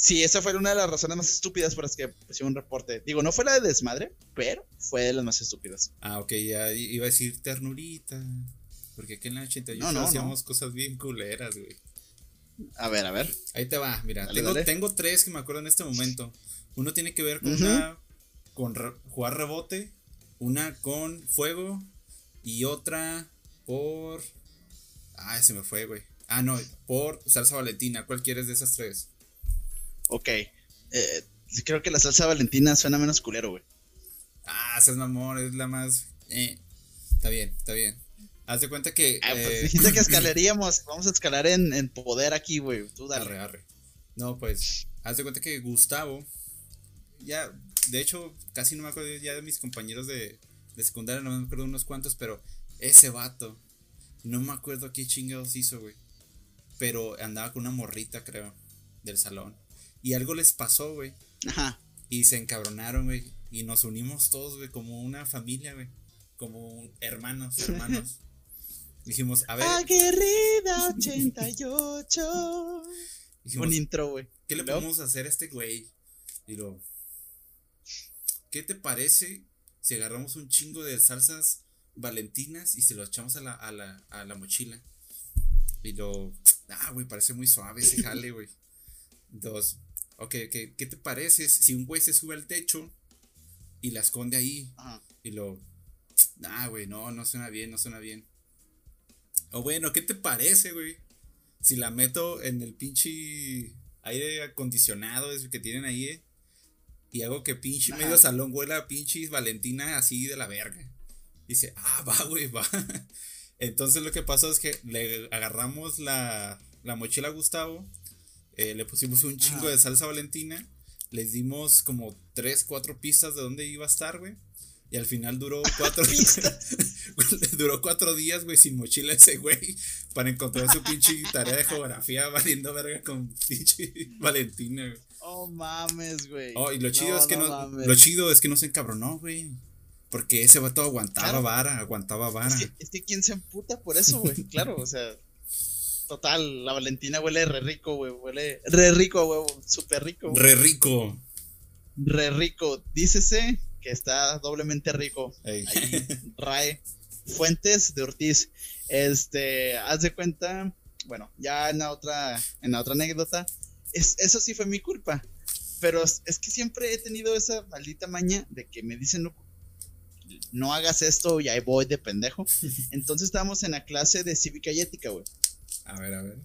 Sí, esa fue una de las razones más estúpidas por las que pusieron un reporte. Digo, no fue la de desmadre, pero fue de las más estúpidas. Ah, ok, ya iba a decir ternurita. Porque aquí en la 88 no, hacíamos cosas bien culeras, güey. A ver, a ver. Ahí te va, mira. tengo, tres que me acuerdo en este momento. Uno tiene que ver con una. con jugar rebote. Una con fuego. Y otra por. Ah, se me fue, güey. Ah, no, por salsa valentina. ¿Cuál quieres de esas tres? Ok. Eh, creo que la salsa valentina suena menos culero, güey. Ah, es mamón, es la más. Eh. Está bien, está bien. Haz de cuenta que. Ah, pues eh, dijiste que [CLEARS THROAT] escalaríamos. Vamos a escalar en, poder aquí, güey. Tú dale. Arre, arre. No, pues. Haz de cuenta que Gustavo. Ya. De hecho, casi no me acuerdo ya de mis compañeros de, de secundaria. No me acuerdo unos cuantos, pero. Ese vato. No me acuerdo qué chingados hizo, güey. Pero andaba con una morrita, creo. Del salón. Y algo les pasó, güey. Ajá. Y se encabronaron, güey. Y nos unimos todos, güey, como una familia, güey. Como hermanos, [LAUGHS] hermanos. Dijimos, a ver. Aguerrida 88. Dijimos, Un intro, güey. ¿Qué le podemos hacer a este güey? Y lo. ¿Qué te parece si agarramos un chingo de salsas valentinas y se lo echamos a la, a la, a la mochila? Y lo. Ah, güey, parece muy suave ese jale, güey. [LAUGHS] Dos. Ok, ¿qué te parece si un güey se sube al techo y la esconde ahí? Y lo. Ah, güey, no, no suena bien, no suena bien. O bueno, ¿qué te parece, güey? Si la meto en el pinche aire acondicionado que tienen ahí, eh, Y hago que pinche medio salón huela a pinche Valentina así de la verga. Dice, ah, va, güey, va. [LAUGHS] Entonces lo que pasó es que le agarramos la, la mochila a Gustavo Eh, le pusimos un chingo Ah. de salsa valentina. Les dimos como tres, cuatro pistas de dónde iba a estar, güey. Y al final duró [LAUGHS] cuatro [LAUGHS] duró cuatro días, güey, sin mochila ese güey. Para encontrar su pinche tarea de geografía [LAUGHS] valiendo verga con pinche Valentina, güey. Oh mames, güey. Oh, y lo chido es que no, lo chido es que no se encabronó, güey. Porque ese vato aguantaba Claro. vara, aguantaba vara. Es que, es que quién se emputa por eso, güey. Claro, o sea. Total, la Valentina huele re rico, güey. Huele re rico, güey. Súper rico. Re rico. Re rico. Dícese que está doblemente rico. Ahí, RAE. Fuentes de Ortiz. Este, haz de cuenta. Bueno, ya en la otra, en la otra anécdota. Es, eso sí fue mi culpa. Pero es, es que siempre he tenido esa maldita maña de que me dicen no, no hagas esto y ahí voy de pendejo. [LAUGHS] Entonces estábamos en la clase de cívica y ética, güey. A ver, a ver.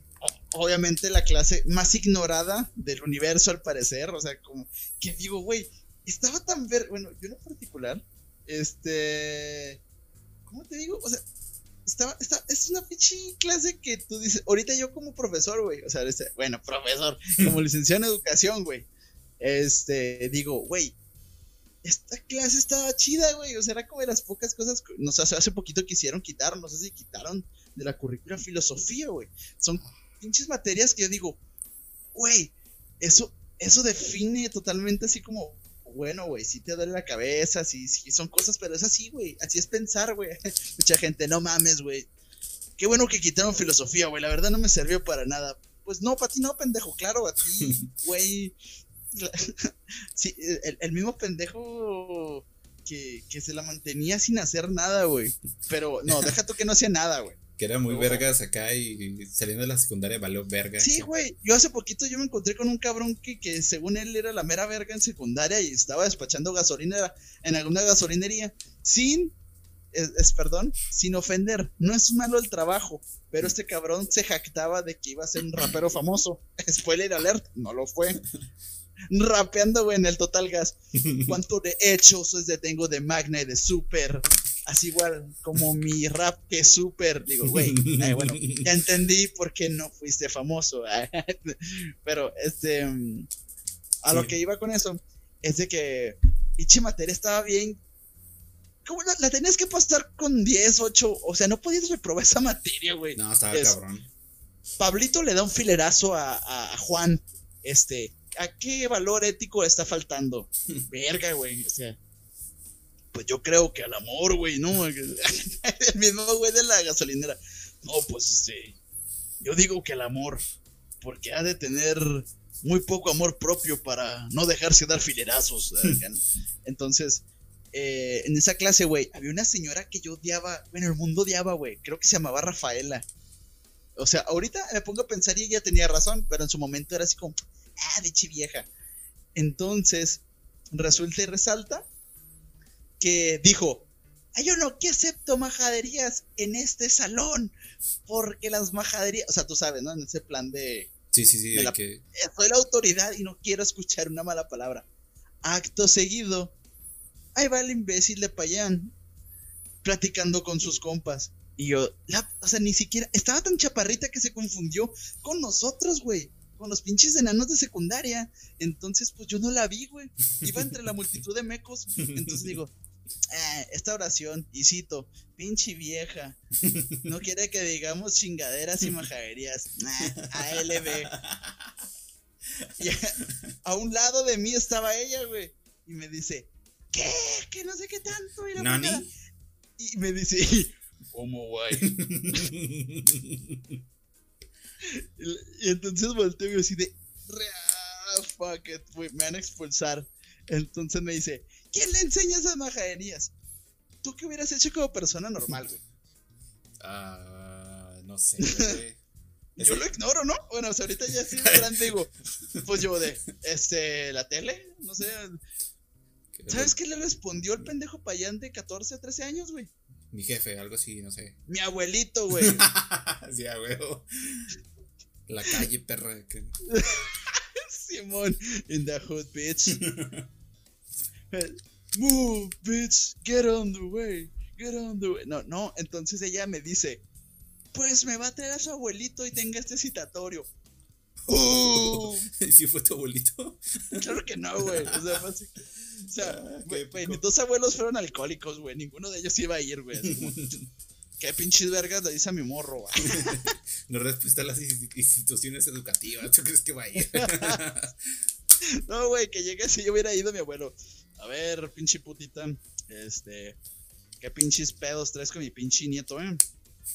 Obviamente la clase más ignorada del universo al parecer, o sea, como que digo, güey, estaba tan ver, bueno, yo en particular, este, ¿cómo te digo? O sea, estaba, está, es una pinche clase que tú dices, ahorita yo como profesor, güey, o sea, este, bueno, profesor, como [LAUGHS] licenciado en educación, güey, este, digo, güey, esta clase estaba chida, güey, o sea, era como de las pocas cosas, que, no sé, hace- hace poquito quisieron quitar, no sé si quitaron de la currícula filosofía, güey, son pinches materias que yo digo, güey, eso, eso define totalmente así como, bueno, güey, sí te duele la cabeza, sí, sí, son cosas, pero es así, güey, así es pensar, güey. [LAUGHS] Mucha gente, no mames, güey. Qué bueno que quitaron filosofía, güey, la verdad no me sirvió para nada. Pues no, para ti no, pendejo, claro, a ti, [LAUGHS] güey. [LAUGHS] Sí, el, el mismo pendejo que, que se la mantenía sin hacer nada, güey. Pero no, deja tú que no hacía nada, güey. Que era muy vergas acá y saliendo de la secundaria valió verga. Sí, güey. Yo hace poquito yo me encontré con un cabrón que, que según él era la mera verga en secundaria y estaba despachando gasolina en alguna gasolinería sin, es, es, perdón, sin ofender. No es malo el trabajo, pero este cabrón se jactaba de que iba a ser un rapero famoso. [LAUGHS] Spoiler alert, no lo fue. Rapeando, güey, en el Total Gas. [LAUGHS] ¿Cuánto de hechos es de tengo de Magna y de Super? Así igual como mi rap que es Super. Digo, güey, [LAUGHS] eh, bueno, ya entendí por qué no fuiste famoso. [LAUGHS] Pero, este, a Sí. lo que iba con eso, es de que pinche materia estaba bien. ¿Cómo la, la tenías que pasar con 10, 8? O sea, no podías reprobar esa materia, güey. No, estaba Es- cabrón. Pablito le da un filerazo a, a- a Juan. Este, ¿a qué valor ético le está faltando? [LAUGHS] Verga, güey. O sea, pues yo creo que al amor, güey, ¿no? [LAUGHS] El mismo güey de la gasolinera. No, pues este, yo digo que al amor, porque ha de tener muy poco amor propio para no dejarse dar filerazos. [LAUGHS] Entonces, eh, en esa clase, güey, había una señora que yo odiaba, bueno, el mundo odiaba, güey. Creo que se llamaba Rafaela. O sea, ahorita me pongo a pensar y ella tenía razón, pero en su momento era así como, ah, dichi vieja. Entonces, resulta y resalta que dijo, "Ah, yo no que acepto majaderías en este salón, porque las majaderías, o sea, tú sabes, ¿no? En ese plan de, Sí, sí, sí, de la- que "Eh, soy la autoridad y no quiero escuchar una mala palabra. Acto seguido, ahí va el imbécil de Payán platicando con sus compas. Y yo, la- o sea, ni siquiera, estaba tan chaparrita que se confundió con nosotros, güey. Con los pinches enanos de secundaria. Entonces, pues yo no la vi, güey. Iba entre la multitud de mecos. Entonces digo, "Ah, esta oración, y cito, pinche vieja. No quiere que digamos chingaderas y majaderías. Nah, ALB. Y a, a un lado de mí estaba ella, güey. Y me dice, ¿qué? Que no sé qué tanto. Y, la y me dice, ¿cómo, güey? Y, entonces volteo y así de, "Rea, fuck it, güey, me van a expulsar. Entonces me dice, ¿quién le enseña esas majaderías? ¿Tú qué hubieras hecho como persona normal, güey? Ah, no sé, güey. [LAUGHS] Yo lo ignoro, ¿no? Bueno, o sea, ahorita ya sí de grande digo, [LAUGHS] pues yo de, este, la tele, no sé. ¿Sabes qué le respondió el pendejo payán de 14 a 13 años, güey? Mi jefe, algo así, no sé. Mi abuelito, güey. [LAUGHS] sí, a huevo. La calle, perra. Simón, in the hood, bitch. Move, bitch, get on the way, get on the way. No, no, entonces ella me dice, pues me va a traer a su abuelito y tenga este citatorio. [LAUGHS] ¿Y si fue tu abuelito? [LAUGHS] Claro que no, güey. O sea, fue o sea, Ah, güey, épico. mis dos abuelos fueron alcohólicos, güey. Ninguno de ellos iba a ir, güey. [LAUGHS] Qué pinches vergas le dice a mi morro, güey. No respeta las insti- instituciones educativas. ¿Tú crees que va a ir? No, güey, que llegue si yo hubiera ido mi abuelo. A ver, pinche putita. Este. ¿Qué pinches pedos traes con mi pinche nieto, eh?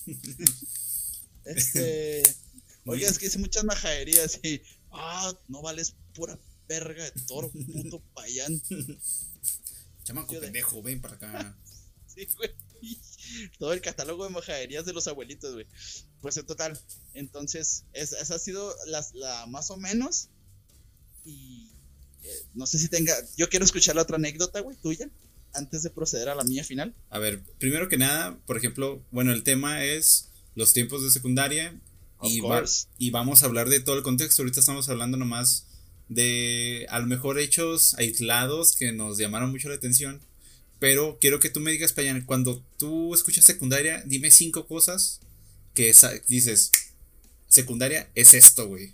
[LAUGHS] Este. Oiga, es que hice muchas majaderías y. Ah, no vales pura verga de toro, puto payán. Chamaco de- pendejo, ven para acá. [LAUGHS] Sí, güey. Todo el catálogo de majaderías de los abuelitos, güey. Pues en total. Entonces, es- esa ha sido las- la, más o menos. Y eh, no sé si tenga. Yo quiero escuchar la otra anécdota, güey, tuya. Antes de proceder a la mía final. A ver, primero que nada, por ejemplo, bueno, el tema es los tiempos de secundaria Of y, va- y vamos a hablar de todo el contexto. Ahorita estamos hablando nomás de a lo mejor hechos aislados que nos llamaron mucho la atención. Pero quiero que tú me digas, Payan, cuando tú escuchas secundaria, dime cinco cosas que dices, secundaria es esto, güey.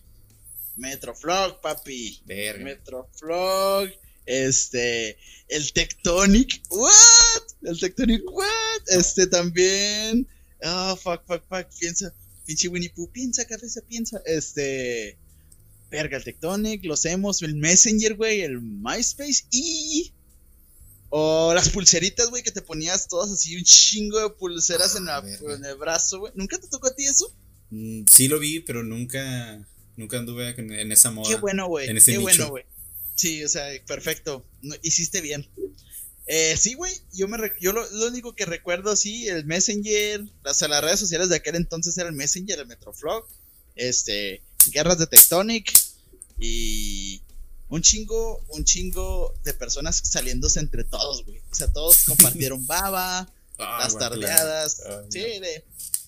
Metroflog, papi. Verga. Metroflog. Este. El Tectonic. ¿What? El Tectonic, ¿what? Este también. Ah, fuck, fuck, fuck. Piensa. Pinche Winnie Pooh. Piensa, cabeza, piensa. Este. Verga, el Tectonic. Los hemos. El Messenger, güey. El MySpace. Y. O las pulseritas, güey, que te ponías todas así, un chingo de pulseras en, la- Ah, en el brazo, güey. ¿Nunca te tocó a ti eso? Mm, sí lo vi, pero nunca, nunca anduve en, en esa moda. Qué bueno, güey. en ese Qué nicho. bueno, güey. Sí, o sea, perfecto. No, hiciste bien. Eh, sí, güey. Yo, me yo lo, lo único que recuerdo, sí, el Messenger. O sea, las redes sociales de aquel entonces era el Messenger, el Metroflog. Este, Guerras de Tectonic. Y un chingo, un chingo de personas saliéndose entre todos, güey. O sea, todos [LAUGHS] compartieron baba, Ah, las tardeadas. Ah, sí, de.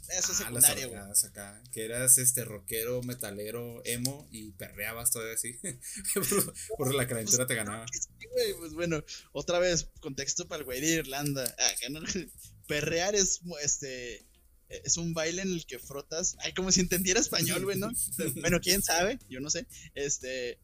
Eso es Ah, secundaria, güey. acá. Que eras este rockero, metalero, emo y perreabas todavía así. por, [LAUGHS] por la calentura te ganaba. Sí, güey, pues bueno, otra vez, contexto para el güey de Irlanda. Ah, no- [LAUGHS] perrear es este es un baile en el que frotas, ay, como si entendiera español, güey, ¿no? [LAUGHS] Bueno, quién sabe, yo no sé. Este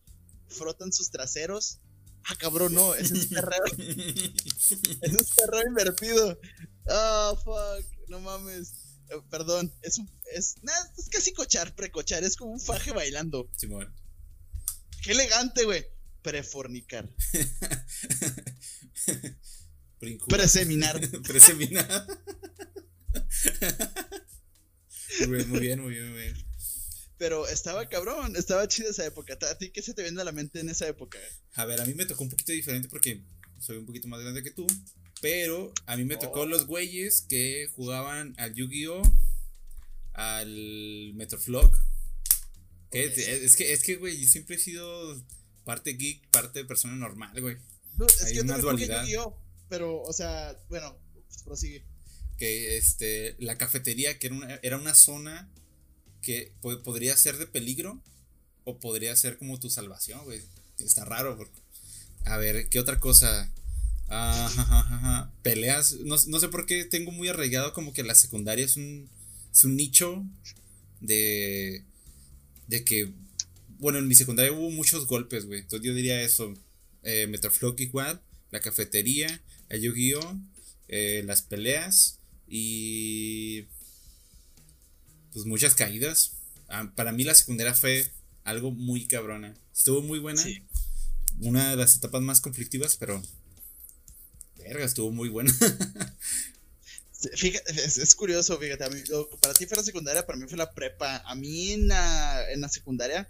frotan sus traseros. Ah, cabrón, no, ese es perreo, ese es perreo invertido. Ah, fuck, no mames. Eh, perdón, es un es, nah, es casi cochar, precochar, es como un faje bailando. Simón. Qué elegante, güey. Prefornicar, [LAUGHS] preseminar. [LAUGHS] Preseminar. [LAUGHS] muy bien, muy bien, muy bien, muy bien. Pero estaba cabrón, estaba chida esa época. ¿A ti qué se te viene a la mente en esa época? A ver, a mí me tocó un poquito diferente porque soy un poquito más grande que tú. Pero a mí me tocó Oh. los güeyes que jugaban al Yu-Gi-Oh! Al Metroflog. Que es, es que, es que, güey, yo siempre he sido parte geek, parte persona normal, güey. No, es Hay que yo una jugué dualidad. Yu-Gi-Oh, pero, o sea, bueno, pues, prosigue. Que este, la cafetería, que era una, era una zona que po- podría ser de peligro o podría ser como tu salvación, güey. Está raro. porque- A ver, ¿qué otra cosa? Ah, ja, [LAUGHS] ja. Peleas. No, no sé por qué tengo muy arraigado como que la secundaria es un, es un nicho de, de que, bueno, en mi secundaria hubo muchos golpes, güey. Entonces yo diría eso. Eh, Metroflog igual, la cafetería, el Yu-Gi-Oh, eh, las peleas y pues muchas caídas. Ah, para mí la secundaria fue algo muy cabrona. Estuvo muy buena. Sí. Una de las etapas más conflictivas, pero verga, estuvo muy buena. [LAUGHS] Fíjate, es, curioso, fíjate, a mí, para ti fue la secundaria, para mí fue la prepa. A mí en la, en la secundaria,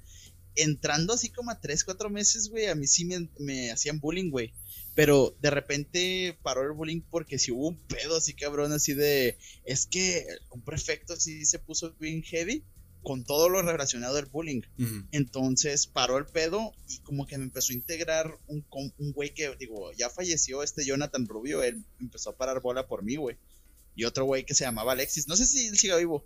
entrando así como a 3, 4 meses, güey, a mí sí me, me hacían bullying, güey. Pero de repente paró el bullying porque si hubo un pedo así cabrón, así de, es que un prefecto sí se puso bien heavy con todo lo relacionado al bullying. Entonces paró el pedo y como que me empezó a integrar un, un güey que, digo, ya falleció este Jonathan Rubio, él empezó a parar bola por mí, güey. Y otro güey que se llamaba Alexis, no sé si él siga vivo,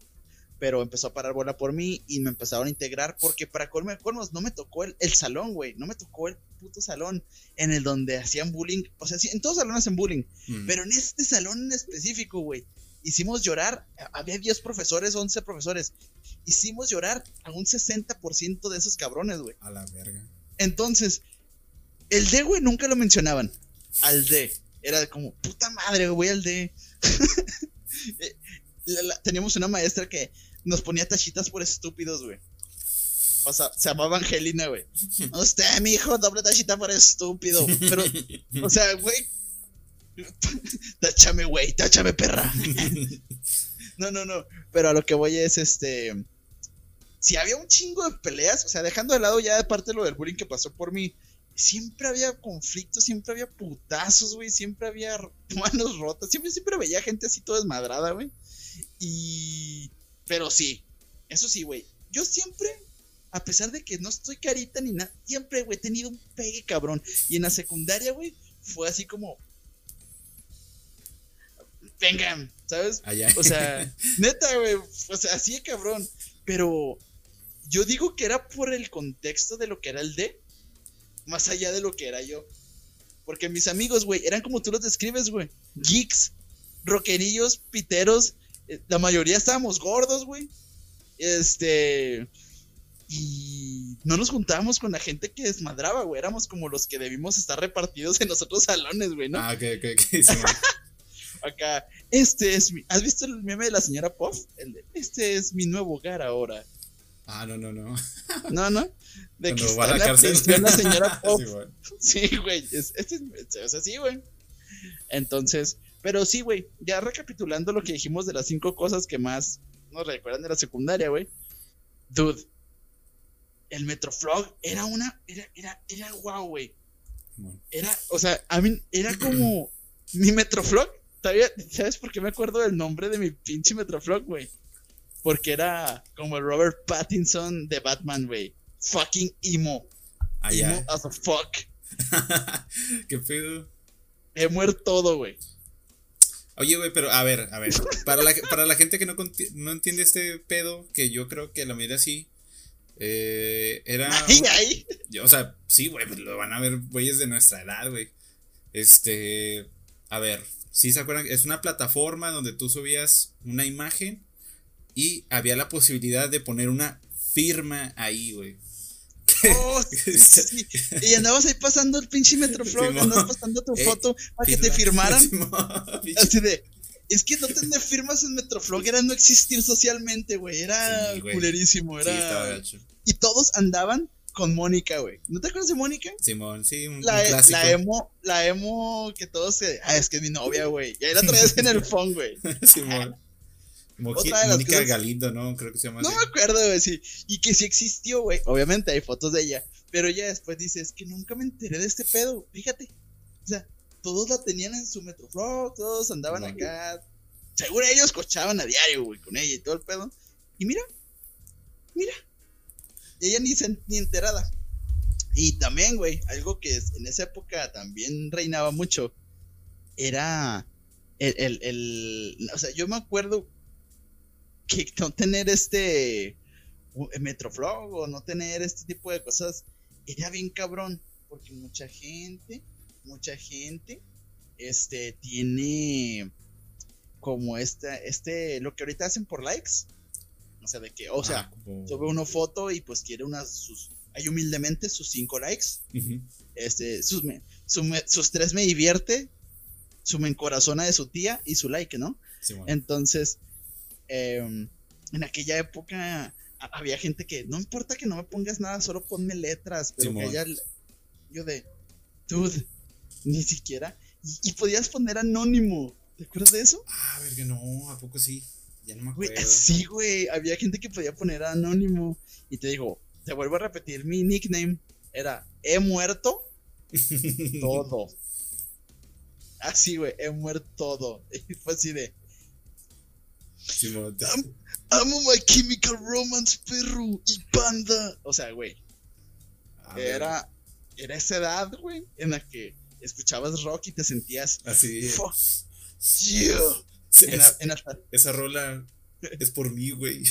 pero empezó a parar bola por mí y me empezaron a integrar porque para colmo de colmos no me tocó el, el salón, güey, no me tocó el puto salón en el donde hacían bullying, o sea, sí, en todos los salones hacen bullying, pero en este salón en específico, güey, hicimos llorar, había 10 profesores, 11 profesores, hicimos llorar a un 60% de esos cabrones, güey. A la verga. Entonces, el D, güey, nunca lo mencionaban. Al D. Era como, puta madre, güey, al D. [LAUGHS] Eh, teníamos una maestra que nos ponía tachitas por estúpidos, güey. O sea, se llamaba Angelina, güey. [LAUGHS] Usted, mi hijo, doble tachita por estúpido. Pero, o sea, güey. [LAUGHS] Táchame, güey, táchame, perra. [LAUGHS] no, no, no. Pero a lo que voy es este. Si había un chingo de peleas, o sea, dejando de lado ya de parte lo del bullying que pasó por mí, siempre había conflictos, siempre había putazos, güey, siempre había [LAUGHS] manos rotas, siempre, siempre veía gente así toda desmadrada, güey. Y. Pero sí, eso sí, güey. Yo siempre, a pesar de que no estoy carita ni nada, siempre, güey, he tenido un pegue cabrón. Y en la secundaria, güey, fue así como. Vengan, ¿sabes? O sea, [LAUGHS] neta, güey, o sea, así cabrón. Pero yo digo que era por el contexto de lo que era el D, más allá de lo que era yo. Porque mis amigos, güey, eran como tú los describes, güey. Geeks, rockerillos, piteros. Eh, la mayoría estábamos gordos, güey. Este. Y no nos juntábamos con la gente que desmadraba, güey. Éramos como los que debimos estar repartidos en los otros salones, güey, ¿no? Ah, ok, ok, ok. [LAUGHS] Acá, este es mi. ¿Has visto el meme de la señora Puff? este es mi nuevo hogar ahora. Ah, no, no, no. [LAUGHS] No, no. De que a la cárcel. La señora [LAUGHS] Pop. Sí, güey. Sí, este es, así, güey. Entonces, pero sí, güey. Ya recapitulando lo que dijimos de las cinco cosas que más nos recuerdan de la secundaria, güey. Dude. El Metroflog era una. Era, era, era guau, güey. Era, o sea, a mí era como. mi Metroflog. ¿Sabes por qué me acuerdo del nombre de mi pinche Metroflog, güey? Porque era como el Robert Pattinson de Batman, güey. Fucking emo. Ah, emo as a fuck. [LAUGHS] ¿Qué pedo? He muerto todo, güey. Oye, güey, pero a ver, a ver. Para la, para la gente que no, no entiende este pedo, que yo creo que la mayoría sí. Eh, era. [LAUGHS] Ay, ay. o sea, sí, güey, pues lo van a ver güeyes de nuestra edad, güey. Este. A ver, si se acuerdan, es una plataforma donde tú subías una imagen y había la posibilidad de poner una firma ahí, güey. [LAUGHS] Oh, y andabas ahí pasando el pinche Metroflog, andabas pasando tu foto para que te [LAUGHS] firmaran. Así de, es que no tener firmas en Metroflog era no existir socialmente, güey. Era culerísimo, era. y todos andaban con Mónica, güey. ¿No te acuerdas de Mónica? Simón, sí, un, la, e, clásico. La emo, la emo que todos se. Ah, es que es mi novia, güey. Y ahí la traes en el [LAUGHS] phone, güey. [LAUGHS] Simón. Mónica Galindo, ¿no? Creo que se llama No me acuerdo, güey, sí. Y que sí existió, güey. Obviamente hay fotos de ella. Pero ya después dice, es que nunca me enteré de este pedo. Fíjate. O sea, todos la tenían en su Metroflog, todos andaban acá. Seguro ellos cochaban a diario, güey, con ella y todo el pedo. Y mira, mira. Y ella ni, ni enterada. Y también, güey, algo que en esa época también reinaba mucho era el, el, el, o sea, yo me acuerdo que [LAUGHS] no tener este Metroflog o no tener este tipo de cosas era bien cabrón, porque mucha gente, mucha gente, este, tiene como este, este, lo que ahorita hacen por likes, o sea, de que, o sea, ah, sube una foto y pues quiere unas, sus, hay humildemente sus cinco likes, este, sus, sus tres me divierte, su me encorazona de su tía y su like, ¿no? Entonces, Em, en aquella época había gente que no importa que no me pongas nada, solo ponme letras, pero que haya yo de dude, ni siquiera y, podías poner anónimo. ¿Te acuerdas de eso? Ah, ver que no, a poco sí. Ya no me acuerdo. sí, güey, había gente que podía poner anónimo y te digo, te vuelvo a repetir mi nickname era he muerto [LAUGHS] todo. Así, güey, he muerto todo. [LAUGHS] Y fue así de amo My Chemical Romance, perro, y panda. O sea, güey. Era, era esa edad, güey, en la que escuchabas rock y te sentías. Así. Fuck. En esa rola Es por mí, güey.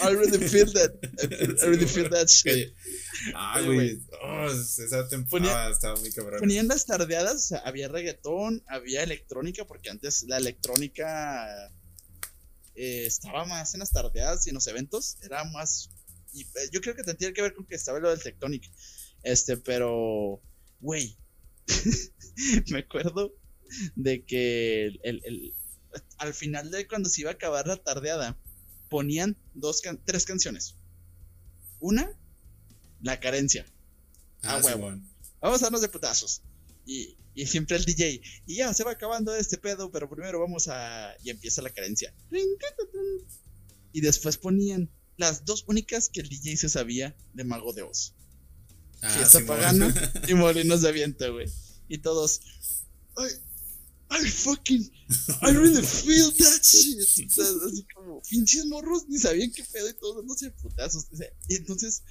I really feel that. [LAUGHS] I really feel that shit. Ay, güey. Oh, esa temporada estaba muy cabrón. Ponían las tardeadas, o sea, había reggaetón, había electrónica, porque antes la electrónica eh, estaba más en las tardeadas y en los eventos. Era más. Y, eh, yo creo que tendría que ver con que estaba lo del Tectonic. Este, pero. Güey. [LAUGHS] me acuerdo de que el, al final de cuando se iba a acabar la tardeada, ponían dos tres canciones. Una, la carencia. Ah, huevo. Vamos a darnos de putazos. Y, y, siempre el DJ. Y ya se va acabando este pedo, pero primero vamos a. Y empieza la carencia. Y después ponían las dos únicas que el DJ se sabía de Mago de Oz. Ah, Fiesta pagana [LAUGHS] y Molinos de Viento, güey. Y todos. Ay, I fucking. I really feel that shit. [LAUGHS] así como, pinches morros, ni sabían qué pedo y todos sé putazos. y entonces,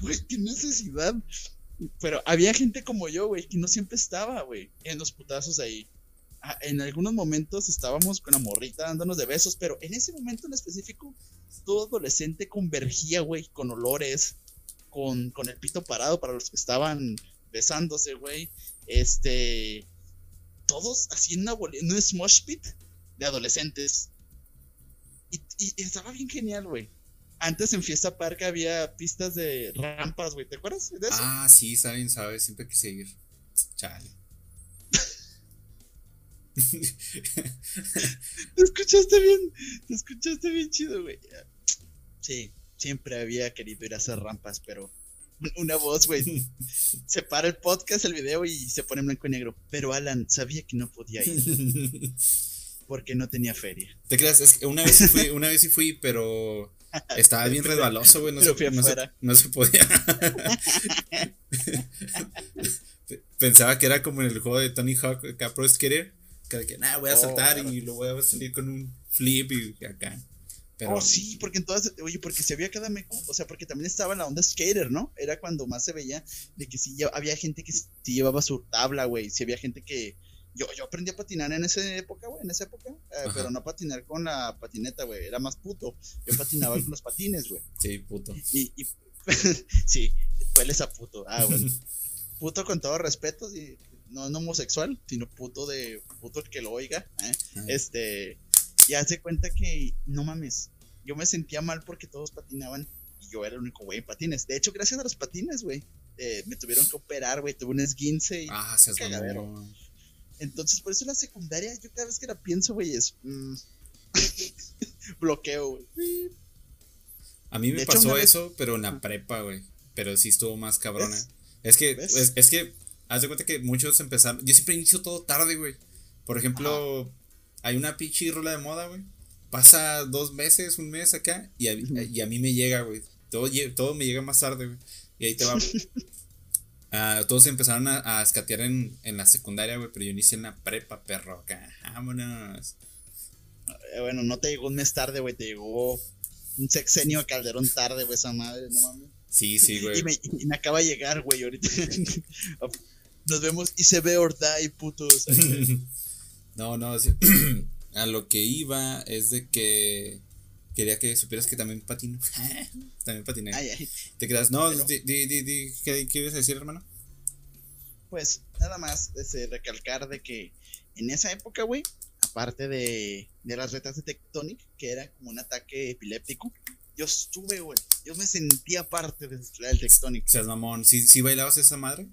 güey, qué necesidad. Pero había gente como yo, güey, que no siempre estaba, güey, en los putazos ahí. Ah, en algunos momentos estábamos con la morrita dándonos de besos, pero en ese momento en específico, todo adolescente convergía, güey, con olores, con, con el pito parado para los que estaban besándose, güey. Este, todos haciendo una, un smosh pit de adolescentes. Y, estaba bien genial, güey. Antes en Fiesta Park había pistas de rampas, güey. ¿Te acuerdas de eso? Ah, sí, saben, sabes, siempre hay que seguir. Chale. [LAUGHS] te escuchaste bien, te escuchaste bien chido, güey. Sí, siempre había querido ir a hacer rampas, pero [LAUGHS] una voz, güey. Se para el podcast, el video y se pone en blanco y negro. Pero Alan sabía que no podía ir. Porque no tenía feria. ¿Te creas? Es que una vez sí fui, una vez sí fui, pero estaba bien resbaloso, güey. No, se, no, se, podía. Pensaba que era como en el juego de Tony Hawk, acá Pro Skater. Que, que nah, voy a saltar oh. y lo voy a salir con un flip y acá. Oh, sí, porque entonces, oye, porque se había cada meco, o sea, porque también estaba la onda skater, ¿no? Era cuando más se veía de que sí había gente que sí llevaba su tabla, güey, sí había gente que... Yo, yo aprendí a patinar en esa época, güey, en esa época, eh, pero no patinar con la patineta, güey, era más puto. Yo patinaba con los patines, güey. Sí, puto. Y, y [LAUGHS] sí, hueles a puto. Ah, bueno. puto con todo respeto, y no, no homosexual, sino puto de puto el que lo oiga. ¿eh? Este y hace cuenta que, no mames, yo me sentía mal porque todos patinaban y yo era el único güey en patines. De hecho, gracias a los patines, güey, eh, me tuvieron que operar, güey, tuve un esguince y ah, se cagadero. Entonces, por eso la secundaria, yo cada vez que la pienso, güey, es mm, [LAUGHS] bloqueo, güey. A mí me pasó eso, pero en la prepa, güey. Pero sí estuvo más cabrona. Es que, es, que, haz de cuenta que muchos empezaron. Yo siempre inicio todo tarde, güey. Por ejemplo, hay una pinche rola de moda, güey. Pasa dos meses, un mes acá, y a, y a mí me llega, güey. Todo, todo me llega más tarde, güey. Y ahí te va. uh, [LAUGHS] todos empezaron a, a escatear en, en, la secundaria, güey, pero yo inicié en la prepa, perro, acá. Vámonos. Eh, bueno, no te llegó un mes tarde, güey, te llegó un sexenio a Calderón tarde, güey, esa madre, no mames. Sí, sí, güey. Y me, y me acaba de llegar, güey, ahorita. [LAUGHS] Nos vemos y se ve or die, putos. [LAUGHS] No, no, [CLEARS THROAT] a lo que iba es de que quería que supieras que también patino. [LAUGHS] también patiné. Te quedas, no, di, di, di, ¿qué, ¿qué ibas a decir, hermano? Pues nada más este, recalcar de que en esa época, güey, aparte de, de las retas de Tectonic, que era como un ataque epiléptico, yo estuve, güey, yo me sentía parte del Tectonic. O sea, mamón, ¿sí, ¿sí bailabas esa madre?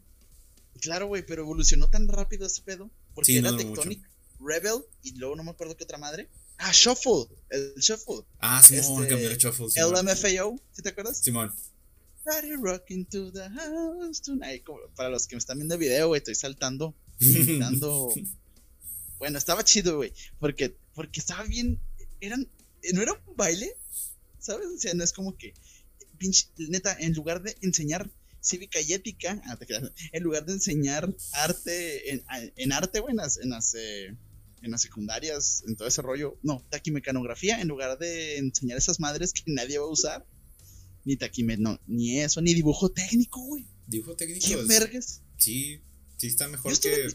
Claro, güey, pero evolucionó tan rápido ese pedo, porque era Tectonic Rebel y luego no me acuerdo qué otra madre. Ah, Shuffle, el Shuffle. Ah, Simón, este, cambió el Shuffle. El MFAO, ¿sí te acuerdas? Simón. rocking to the house tonight. para los que me están viendo el video, güey, estoy saltando, [LAUGHS] bueno, estaba chido, güey, porque, porque estaba bien, eran, no era un baile, ¿sabes? O sea, no es como que, pinche, neta, en lugar de enseñar cívica y ética, [LAUGHS] ah, en lugar de enseñar arte, en, en arte, en las, en las, eh, en las secundarias, en todo ese rollo, no, taquimecanografía, en lugar de enseñar esas madres que nadie va a usar, ni taquime, no, ni eso, ni dibujo técnico, güey. Dibujo técnico. ¿Qué vergas? Sí, sí está mejor que.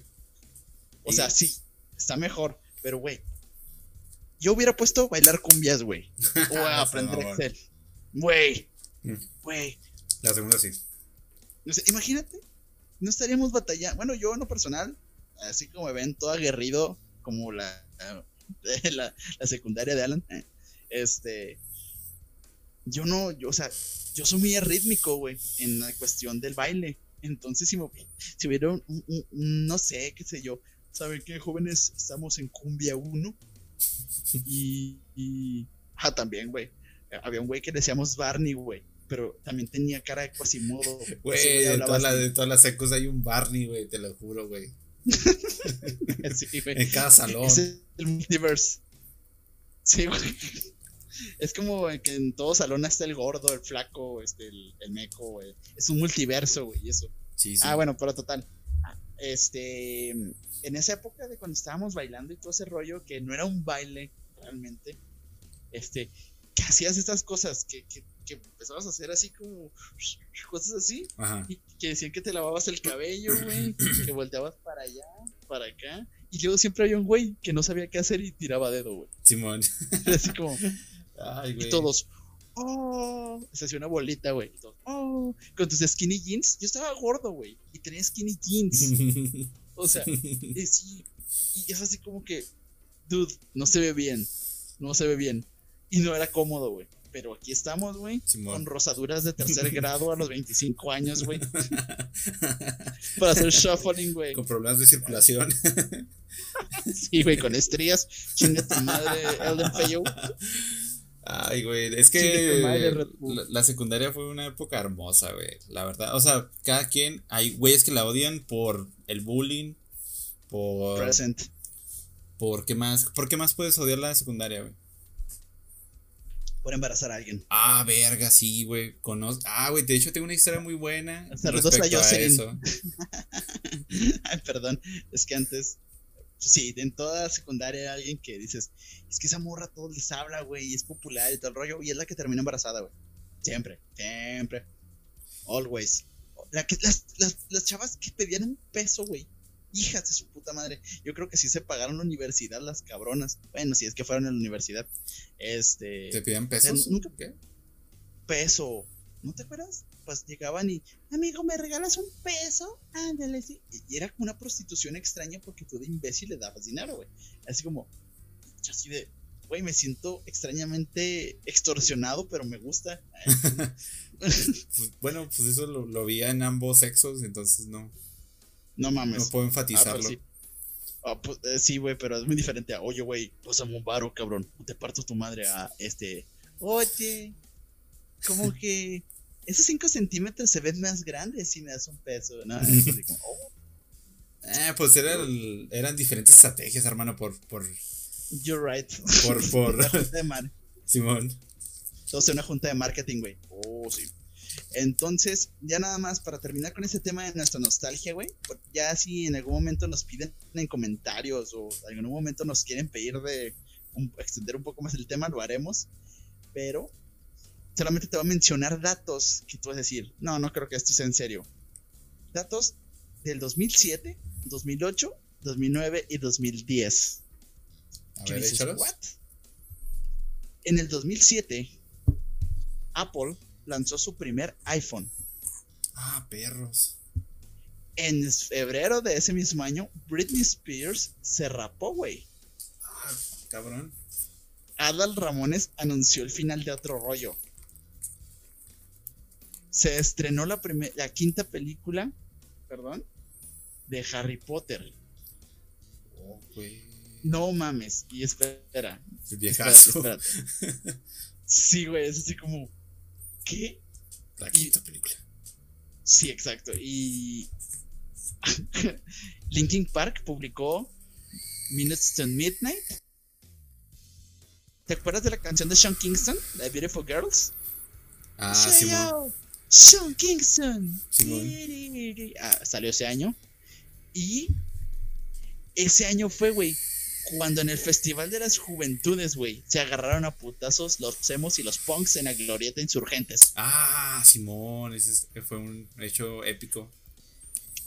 O sea, sí, está mejor, pero güey, yo hubiera puesto bailar cumbias, güey. [LAUGHS] O a aprender Excel. Güey. Mm. Güey. La segunda sí. O sea, imagínate, no estaríamos batallando. Bueno, yo en lo personal, así como me ven todo aguerrido, como la, la, la secundaria de Alan, eh, este, yo no, yo, o sea, yo soy muy arrítmico, güey, en la cuestión del baile. Entonces, si, me, si hubiera un, no sé, qué sé yo, ¿saben qué, jóvenes? Estamos en Cumbia 1. Y, y ah, también, güey. Había un güey que decíamos Barney, güey. Pero también tenía cara de Quasimodo. Güey, de, todas las- de todas las secos hay un Barney, güey, te lo juro, güey. [LAUGHS] Sí, güey. En cada salón. Es el multiverse. Sí, güey. Es como que en todo salón está el gordo, el flaco, este, el, el meco, güey. Es un multiverso, güey, eso. Sí, sí. Ah, bueno, pero total. Ah, Este, en esa época de cuando estábamos bailando y todo ese rollo, que no era un baile realmente, este, que hacías estas cosas, que, que, que empezabas a hacer así como cosas así, Ajá. y que decían que te lavabas el cabello, güey, que volteabas para allá, para acá, y luego siempre había un güey que no sabía qué hacer y tiraba dedo, güey. Simón. Así como, Ay, güey. y todos, oh, se hacía una bolita, güey, y todos, oh, con tus skinny jeans, yo estaba gordo, güey, y tenía skinny jeans, o sea, y sí, y es así como que, dude, no se ve bien, no se ve bien, y no era cómodo, güey. Pero aquí estamos, güey, con rosaduras de tercer [LAUGHS] grado a los 25 años, güey, [LAUGHS] para hacer shuffling, güey. Con problemas de circulación. [LAUGHS] Sí, güey, con estrías, chinga tu madre, Elden Feyo. Ay, güey, es que la, la secundaria fue una época hermosa, güey, la verdad. O sea, cada quien, hay güeyes que la odian por el bullying, por, Present. por qué más, ¿por qué más puedes odiar la secundaria, güey? Por embarazar a alguien. Ah, verga, sí, güey, conozco, ah, güey, de hecho tengo una historia muy buena respecto a eso. [LAUGHS] Ay, perdón, es que antes, sí, en toda secundaria hay alguien que dices, es que esa morra a todos les habla, güey, y es popular y todo el rollo, y es la que termina embarazada, güey. Siempre, siempre. Always. La que, las, las, las chavas que pedían un peso, güey. Hijas de su puta madre. Yo creo que sí se pagaron la universidad las cabronas. Bueno, si es que fueron a la universidad. Este. ¿Te piden pesos? nunca- ¿Qué? peso. ¿No te acuerdas? Pues llegaban y, amigo, ¿me regalas un peso? Ándale, sí. Y era como una prostitución extraña porque tú de imbécil le dabas dinero, güey. Así como, yo así de, güey, me siento extrañamente extorsionado, pero me gusta. [LAUGHS] [LAUGHS] Pues, bueno, pues eso lo, lo vi en ambos sexos, entonces no, No mames. no puedo Ah, enfatizarlo. pero sí. Ah, pues, eh, sí, güey, pero es muy diferente a, oye, güey, pásame un varo, cabrón. o Te parto tu madre a este. Oye, como [LAUGHS] que esos 5 centímetros se ven más grandes si me das un peso. No, es [LAUGHS] así como, oh, Eh, pues era el- eran diferentes estrategias, hermano, por, por, you're right. por, por, [LAUGHS] Simón. Entonces, una junta de marketing, güey. Oh, sí. Entonces, ya nada más para terminar con este tema de nuestra nostalgia, güey. Ya si en algún momento nos piden en comentarios o en algún momento nos quieren pedir de un- extender un poco más el tema, lo haremos. Pero solamente te voy a mencionar datos que tú vas a decir, no, no creo que esto sea en serio. Datos del 2007, 2008, 2009 y 2010. A ¿Qué ver, dices? ¿What? En el 2007, Apple lanzó su primer iPhone. Ah, perros. En febrero de ese mismo año, Britney Spears se rapó, güey. Ah, cabrón. Adal Ramones anunció el final de otro rollo. Se estrenó la, la quinta película, perdón, de Harry Potter. Oh, güey. No mames, y espera, espérate, viejazo. espérate. [LAUGHS] Sí, güey, es así como, ¿qué? La quinta película. Sí, exacto. Y [LAUGHS] Linkin Park publicó Minutes to Midnight. ¿Te acuerdas de la canción de Sean Kingston, la de Beautiful Girls? Ah, Simón. Sean Kingston. Simón. Ah, salió ese año. Y ese año fue, güey, cuando en el Festival de las Juventudes, güey, se agarraron a putazos los emos y los punks en la glorieta insurgentes. Ah, Simón. Ese es- fue un hecho épico.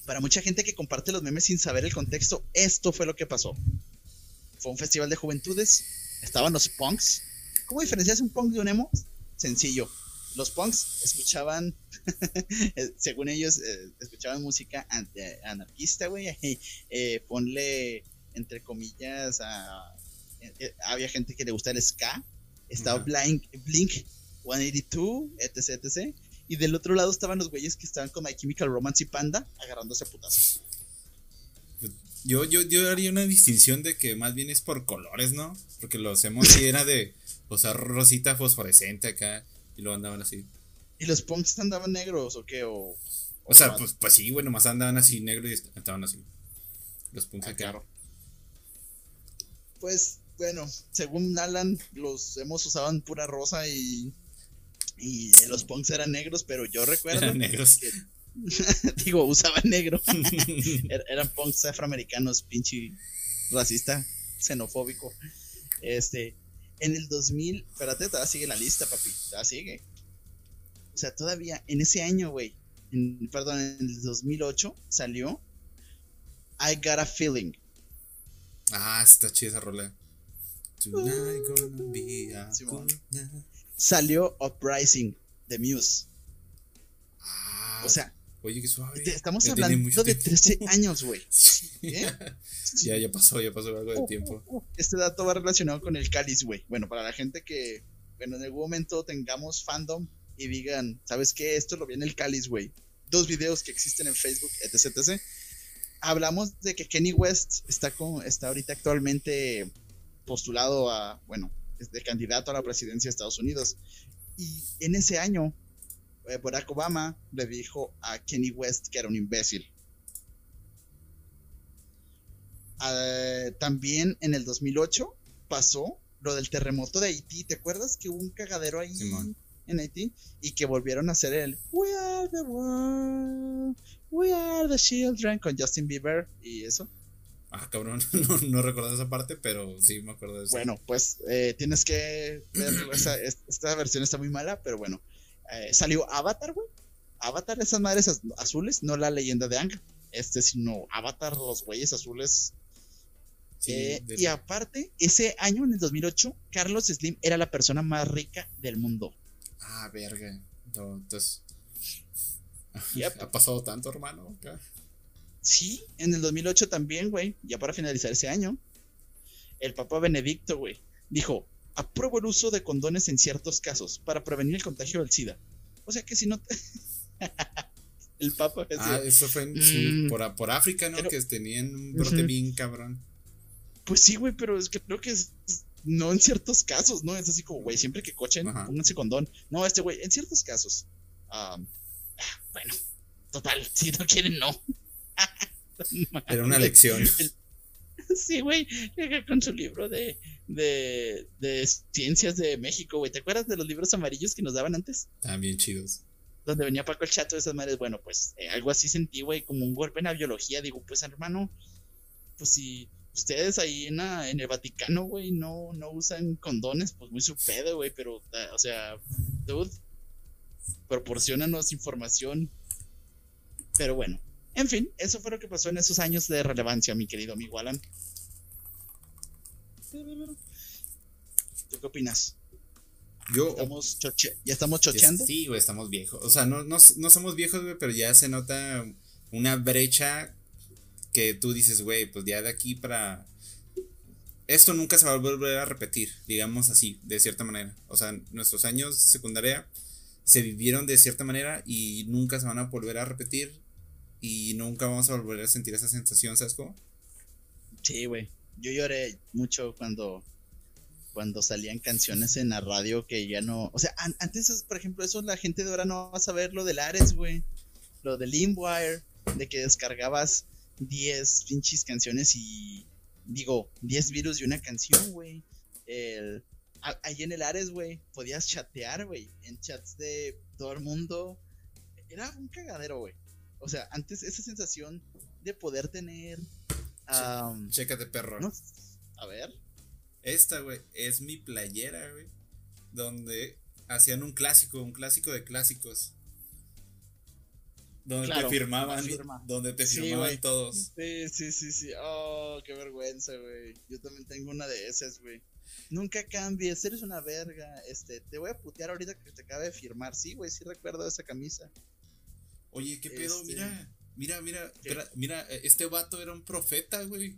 para mucha gente que comparte los memes sin saber el contexto, esto fue lo que pasó. Fue un festival de juventudes estaban los punks. ¿Cómo diferencias un punk de un emo? Sencillo. Los punks escuchaban, [LAUGHS] según ellos, eh, escuchaban música anarquista, güey. [LAUGHS] Eh, ponle, entre comillas, a, eh, había gente que le gustaba el ska. Estaba Blink, Blink 182, etc, etc. Y del otro lado estaban los güeyes que estaban con My Chemical Romance y Panda agarrándose a putazos. Yo, yo, yo haría una distinción de que más bien es por colores, ¿no? Porque lo hacemos si era de usar rosita fosforescente acá y lo andaban así. ¿Y los punks andaban negros o qué? O, o, sea, pues, pues sí, bueno, más andaban así negros y estaban así. Los punks ah, acá. Claro. Pues, bueno, según Alan, los hemos usaban pura rosa y. Y los punks eran negros, pero yo recuerdo. Eran negros. [LAUGHS] digo, usaban negro. [LAUGHS] Er, eran punks afroamericanos, pinche racista, xenofóbico. Este, en el 2000, espérate, todavía sigue la lista, papi, todavía sigue. O sea, todavía en ese año, güey, perdón, en el 2008 salió I Got a Feeling. Ah, está chida esa rola. Salió Uprising de Muse. Ah, o sea, Oye, qué suave. Estamos hablando de 13 [LAUGHS] años, güey. ¿Eh? [LAUGHS] ya, ya pasó, ya pasó algo de uh, tiempo. Uh, uh. Este dato va relacionado con el cáliz, güey. Bueno, para la gente que, bueno, en algún momento tengamos fandom y digan, ¿sabes qué? Esto lo viene el cáliz, güey. Dos videos que existen en Facebook, etc, etc. Hablamos de que Kenny West está, con, está ahorita actualmente postulado a, bueno, de candidato a la presidencia de Estados Unidos. Y en ese año eh, Barack Obama le dijo a Kenny West que era un imbécil. Ah, también en el 2008 pasó lo del terremoto de Haití. ¿Te acuerdas que hubo un cagadero ahí en Haití? Y que volvieron a hacer el We are the world, we are the children con Justin Bieber y eso. Ah, cabrón, [LAUGHS] no, no recuerdo esa parte, pero sí me acuerdo de eso. Bueno, pues eh, tienes que ver, esta versión está muy mala, pero bueno. Eh, salió Avatar, güey. Avatar, esas madres azules, no la leyenda de Ang. Este, sino Avatar, los güeyes azules. Eh, y aparte, ese año, en el 2008, Carlos Slim era la persona más rica del mundo. Ah, verga. entonces. [LAUGHS] ¿Ha pasado tanto, hermano? Sí, en el 2008 también, güey. Ya para finalizar ese año. El Papa Benedicto, güey, dijo: apruebo el uso de condones en ciertos casos para prevenir el contagio del SIDA. O sea que si no... [LAUGHS] el Papa... Ah, eso fue mm, por, África, ¿no? que tenían un brote bien cabrón. Pues sí, güey, pero es que creo que es, no en ciertos casos, ¿no? Es así como, güey, siempre que cochen, pónganse condón. No, este güey, en ciertos casos. Ah, bueno, total, [LAUGHS] si no quieren, no. [LAUGHS] Era una lección. [LAUGHS] Sí, güey, con su libro de, de, de ciencias de México, güey. ¿Te acuerdas de los libros amarillos que nos daban antes? También chidos. Donde venía Paco el chato de esas madres. Bueno, pues eh, algo así sentí, güey, como un golpe en la biología. Digo, pues hermano, pues si ustedes ahí en, en el Vaticano, güey, no, no usan condones, pues muy su pedo, güey. Pero, o sea, dude, proporcionanos información. Pero bueno, en fin, eso fue lo que pasó en esos años de relevancia, mi querido amigo Alan. ¿Tú qué opinas? Yo. ¿Estamos ¿Ya estamos chocheando? Sí, güey, estamos viejos. O sea, no, no, no somos viejos, güey, pero ya se nota una brecha que tú dices, güey, pues ya de aquí para. Esto nunca se va a volver a repetir, digamos así, de cierta manera. O sea, nuestros años de secundaria se vivieron de cierta manera y nunca se van a volver a repetir y nunca vamos a volver a sentir esa sensación, ¿sabes cómo? Sí, güey. Yo lloré mucho cuando cuando salían canciones en la radio que ya no, o sea, antes, por ejemplo, eso la gente de ahora no va a saber lo del Ares, güey. Lo del Limwire, de que descargabas 10 pinches canciones y digo, 10 virus y una canción, güey. ahí en el Ares, güey, podías chatear, güey, en chats de todo el mundo. Era un cagadero, güey. O sea, antes esa sensación de poder tener. Um, Chécate, perro. A ver. Esta, güey, es mi playera, güey. Donde hacían un clásico, un clásico de clásicos. Donde Claro, te firmaban, firma. donde te firmaban todos. Sí, sí, sí, sí. Oh, qué vergüenza, güey. Yo también tengo una de esas, güey. Nunca cambies, eres una verga. Este, te voy a putear ahorita que te acabe de firmar. Sí, güey, sí recuerdo esa camisa. Oye, ¿qué pedo? Este- Mira, mira, mira, mira, eh, este vato era un profeta, güey.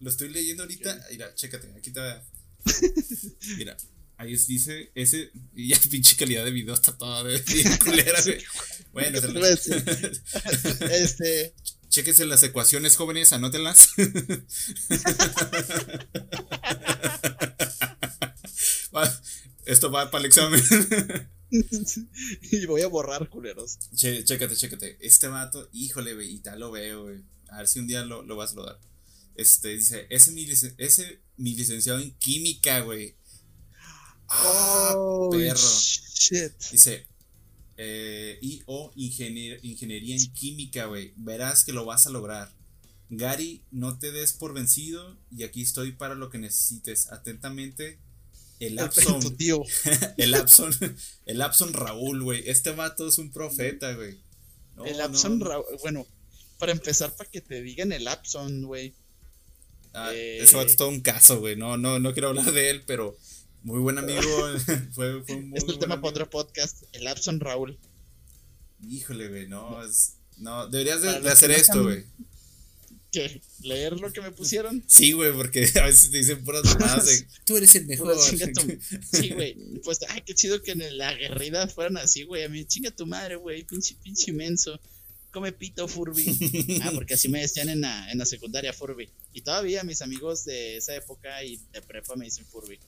Lo estoy leyendo ahorita. Mira, chécate, aquí está. [LAUGHS] Mira, ahí es- dice ese. Y ya [LAUGHS] pinche calidad de video está toda de bien [LAUGHS] culera, güey. Bueno. [LAUGHS] Este, chéquense las ecuaciones jóvenes, anótenlas. Esto va para el examen. y voy a borrar, culeros. Che, chécate, chécate. Este vato, híjole, güey, y tal lo veo, güey. A ver si un día lo, lo vas a lograr. Este, dice, ese mi, ese mi licenciado en química, güey. Ah, oh, perro. shit. Dice, eh, y o ingenier- ingeniería en química, güey. Verás que lo vas a lograr. Gary, no te des por vencido y aquí estoy para lo que necesites. Atentamente, el [LAUGHS] El tu Lapson. tío. El Lapson, el Raúl, güey. Este vato es un profeta, güey. No, el no, Apson, no. Ra- bueno, para empezar, para que te digan el Apson, güey. Ah, Eh, Ese vato es todo un caso, güey. No, no, no quiero hablar de él, pero muy buen amigo. [LAUGHS] fue, fue un muy Es el tema amigo. para otro podcast. El Apson Raúl. Híjole, güey, no, es- no, deberías de, hacer esto, güey. ¿Qué? ¿Leer lo que me pusieron? Sí, güey, porque a veces te dicen puras mamadas de [LAUGHS] tú eres el mejor. [LAUGHS] Sí, güey. Pues, ay, qué chido que en la aguerrida fueran así, güey. A mí, chinga tu madre, güey. Pinche, pinche inmenso. Come pito, Furby. Ah, porque así me decían en la, en la secundaria, Furby. Y todavía mis amigos de esa época y de prepa me dicen Furby.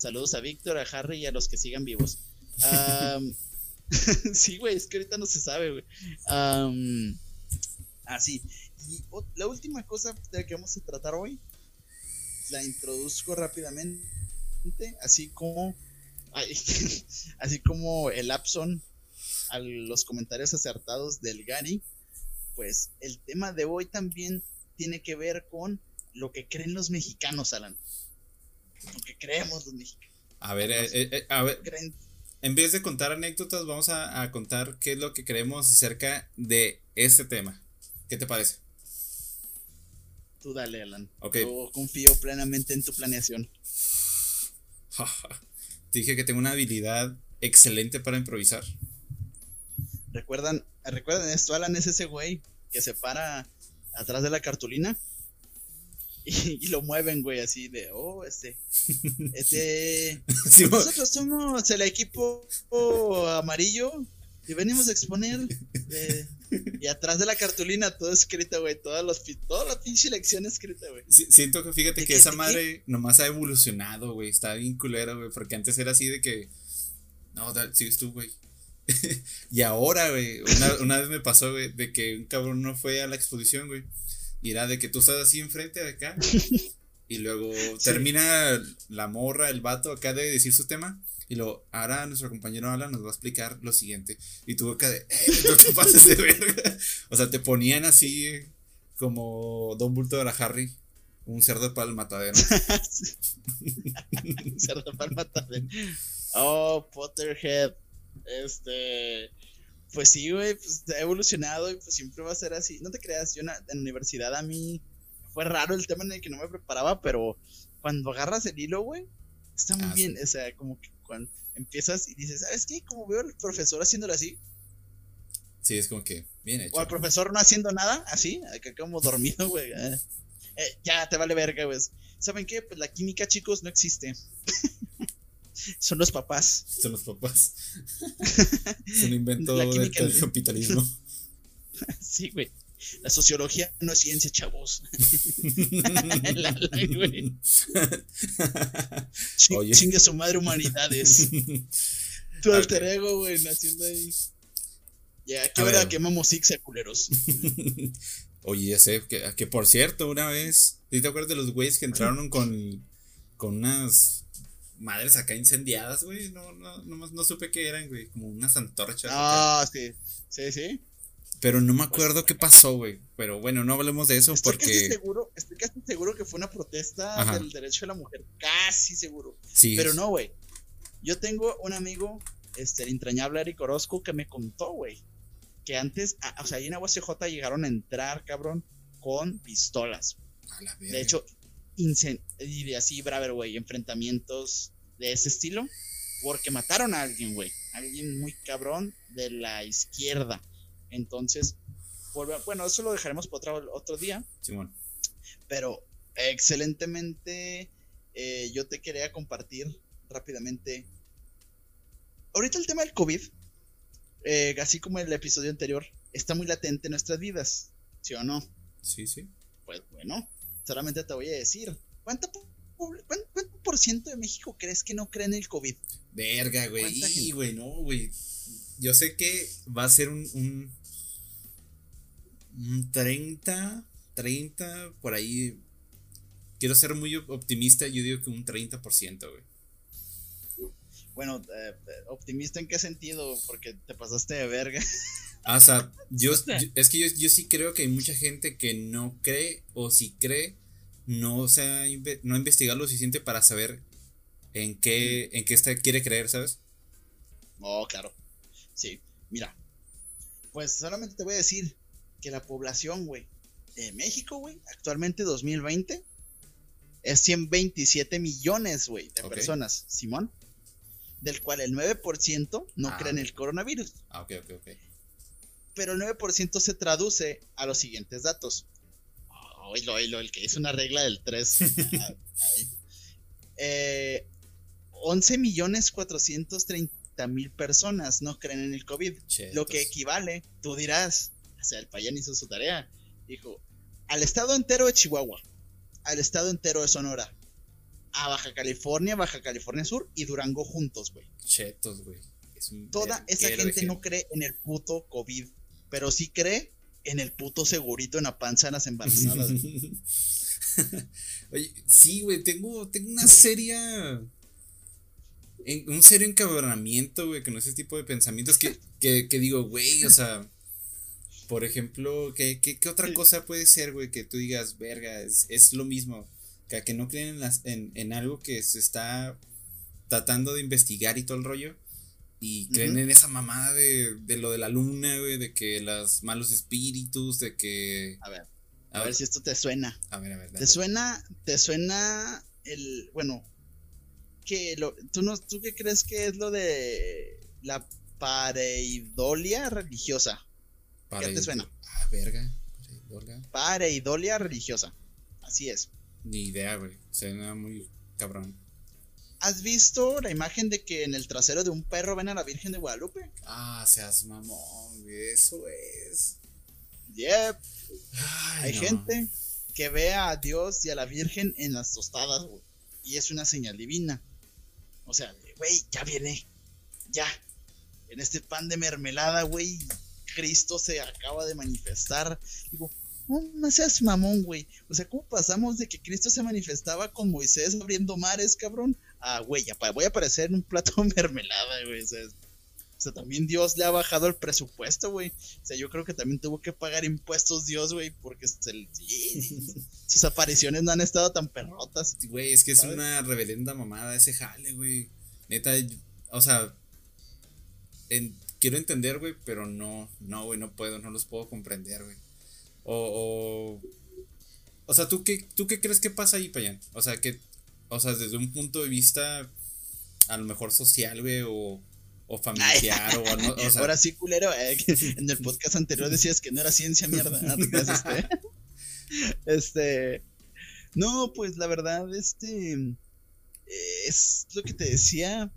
Saludos a Víctor, a Harry y a los que sigan vivos. [LAUGHS] Sí, güey, es que ahorita no se sabe, güey. Así. Y o- la última cosa de la que vamos a tratar hoy, la introduzco rápidamente, así como, [LAUGHS] así como el Apson a los comentarios acertados del Gary, pues el tema de hoy también tiene que ver con lo que creen los mexicanos, Alan. Lo que creemos los mexicanos. A ver, eh, eh, a ver, Creen- en vez de contar anécdotas, vamos a, a contar qué es lo que creemos acerca de este tema. ¿Qué te parece? Tú dale, Alan. Ok. Yo confío plenamente en tu planeación. Te dije que tengo una habilidad excelente para improvisar. ¿Recuerdan, ¿Recuerdan esto? Alan es ese güey que se para atrás de la cartulina [LAUGHS] y, y lo mueven, güey, así de, oh, este, [LAUGHS] este, [LAUGHS] Sí, mo- nosotros somos el equipo amarillo y venimos a exponer eh, y atrás de la cartulina todo escrito, güey, todas pi- toda la pinche lección escrita, güey. Si- Siento que fíjate ¿De que esa madre nomás ha evolucionado, güey. Está bien culero, güey. Porque antes era así de que. No, da- sigues tú, güey. y ahora, güey. Una, una vez me pasó, güey, de que un cabrón no fue a la exposición, güey. Y era de que tú estás así enfrente de acá. [LAUGHS] y luego termina la morra, el vato acá de decir su tema. Y luego, ahora nuestro compañero Alan nos va a explicar lo siguiente. Y tú acá de, eh, no te pases de verga. O sea, te ponían así como Don Bulto de la Harry. Un cerdo para el matadero. [LAUGHS] Cerdo Palma también. Oh, Potterhead. Este. Pues sí, güey, pues ha evolucionado y pues siempre va a ser así. No te creas, yo en la, universidad a mí fue raro el tema en el que no me preparaba, pero cuando agarras el hilo, güey, está muy Ah, bien. O sea, como que cuando empiezas y dices, ¿sabes qué? Como veo al profesor haciéndolo así, Sí, es como que bien hecho. o al profesor no haciendo nada, así, acá como dormido, güey. eh, [LAUGHS] eh, ya te vale verga, güey. ¿Saben qué? Pues la química, chicos, no existe. [LAUGHS] Son los papás. Son los papás. [LAUGHS] es un invento del, capitalismo. [LAUGHS] Sí, güey. La sociología no es ciencia, chavos. [LAUGHS] La- la- güey. Oye. Chingue su madre humanidades. Tu alter ego, güey, naciendo ahí. Ya, qué A hora quemamos Ixia, culeros. Oye, ya sé, que, que por cierto, una vez, ¿sí te acuerdas de los güeyes que entraron con, con unas madres acá incendiadas, güey? No, no, nomás no supe qué eran, güey, como unas antorchas. acá. Ah, sí. Sí, sí. Pero no me acuerdo qué pasó, güey. Pero bueno, no hablemos de eso Estoy casi porque seguro, estoy casi seguro que fue una protesta Ajá. del derecho de la mujer. Casi seguro. sí. Pero no, güey. Yo tengo un amigo, este, el entrañable Eric Orozco, que me contó, güey, que antes, o sea, ahí en Agua CJ llegaron a entrar, cabrón, con pistolas. de hecho, y así, braver, güey, enfrentamientos de ese estilo, porque mataron a alguien, güey, alguien muy cabrón de la izquierda. Entonces, bueno, eso lo dejaremos para otro, otro día. Simón. Pero excelentemente, eh, yo te quería compartir rápidamente. Ahorita el tema del COVID, eh, así como el episodio anterior, está muy latente en nuestras vidas, ¿sí o no? Sí, sí. Pues bueno, solamente te voy a decir, ¿cuánto, por ciento de México crees que no cree en el COVID? Verga, güey. Y, güey, no, güey. Yo sé que va a ser un, un, un 30, 30, por ahí. Quiero ser muy optimista, yo digo que un 30%, güey. Bueno, eh, optimista en qué sentido, porque te pasaste de verga. [LAUGHS] Ah, o sea, yo, es que yo, yo, sí creo que hay mucha gente que no cree o si cree no se ha, no investigado lo suficiente para saber en qué en qué está, quiere creer, ¿sabes? Oh, claro. Sí, mira. Pues solamente te voy a decir que la población, güey, de México, güey, actualmente 2020 es 127 millones, güey, de personas, Simón. Del cual el 9% no ah, cree en el coronavirus. Ah, ok, ok, ok pero el 9% se traduce a los siguientes datos. Oílo, oílo, el que hizo una regla del 3. [LAUGHS] eh, 11 millones 430 mil personas no creen en el COVID. Lo que equivale, tú dirás, o sea, el payán hizo su tarea. Dijo, al estado entero de Chihuahua, al estado entero de Sonora, a Baja California, Baja California Sur y Durango juntos, güey. Chetos, güey. Toda esa gente no cree en el puto COVID pero sí cree en el puto segurito en la panza de las embarazadas. [LAUGHS] Oye, sí, güey, tengo, tengo una seria. Un serio encabronamiento, güey, con ese tipo de pensamientos que, que, digo, güey, o sea. Por ejemplo, ¿qué, qué, otra cosa puede ser, güey, que tú digas, verga, es, lo mismo? Que, que no creen en, las, en, en algo que se está tratando de investigar y todo el rollo y creen en esa mamada de, de, lo de la luna, güey, de que los malos espíritus, de que... A ver, a, ver, si esto te suena. A ver, a ver. ¿Te suena, te suena el, bueno, que lo, ¿tú, no, ¿tú qué crees que es lo de la pareidolia religiosa? ¿Qué te suena? Ah, verga. Pareidolia. Pareidolia religiosa. Así es. Ni idea, güey. Suena muy cabrón. ¿Has visto la imagen de que en el trasero de un perro ven a la Virgen de Guadalupe? Ah, seas mamón, eso es. Yep. Hay gente que ve a Dios y a la Virgen en las tostadas, güey. Y es una señal divina. O sea, güey, ya viene. Ya. En este pan de mermelada, güey, Cristo se acaba de manifestar. Digo, no, seas mamón, güey. O sea, ¿cómo pasamos de que Cristo se manifestaba con Moisés abriendo mares, cabrón? Ah, güey, voy a aparecer en un plato de [LAUGHS] mermelada, güey. O sea, también Dios le ha bajado el presupuesto, güey. O sea, yo creo que también tuvo que pagar impuestos Dios, güey, porque [LAUGHS] sus apariciones no han estado tan perrotas. Güey, es que es una reverenda mamada ese jale, güey. Neta, o sea, quiero entender, güey, pero no, no, güey, no puedo, no los puedo comprender, güey. O, o, sea, ¿tú qué, ¿tú qué crees que pasa ahí, Payán? O sea, que, o sea, desde un punto de vista a lo mejor social, güey, o, o familiar, o, no, o sea. Ahora sí, culero, eh, en el podcast anterior decías que no era ciencia, mierda. Este, [LAUGHS] este, no, pues la verdad, este, es lo que te decía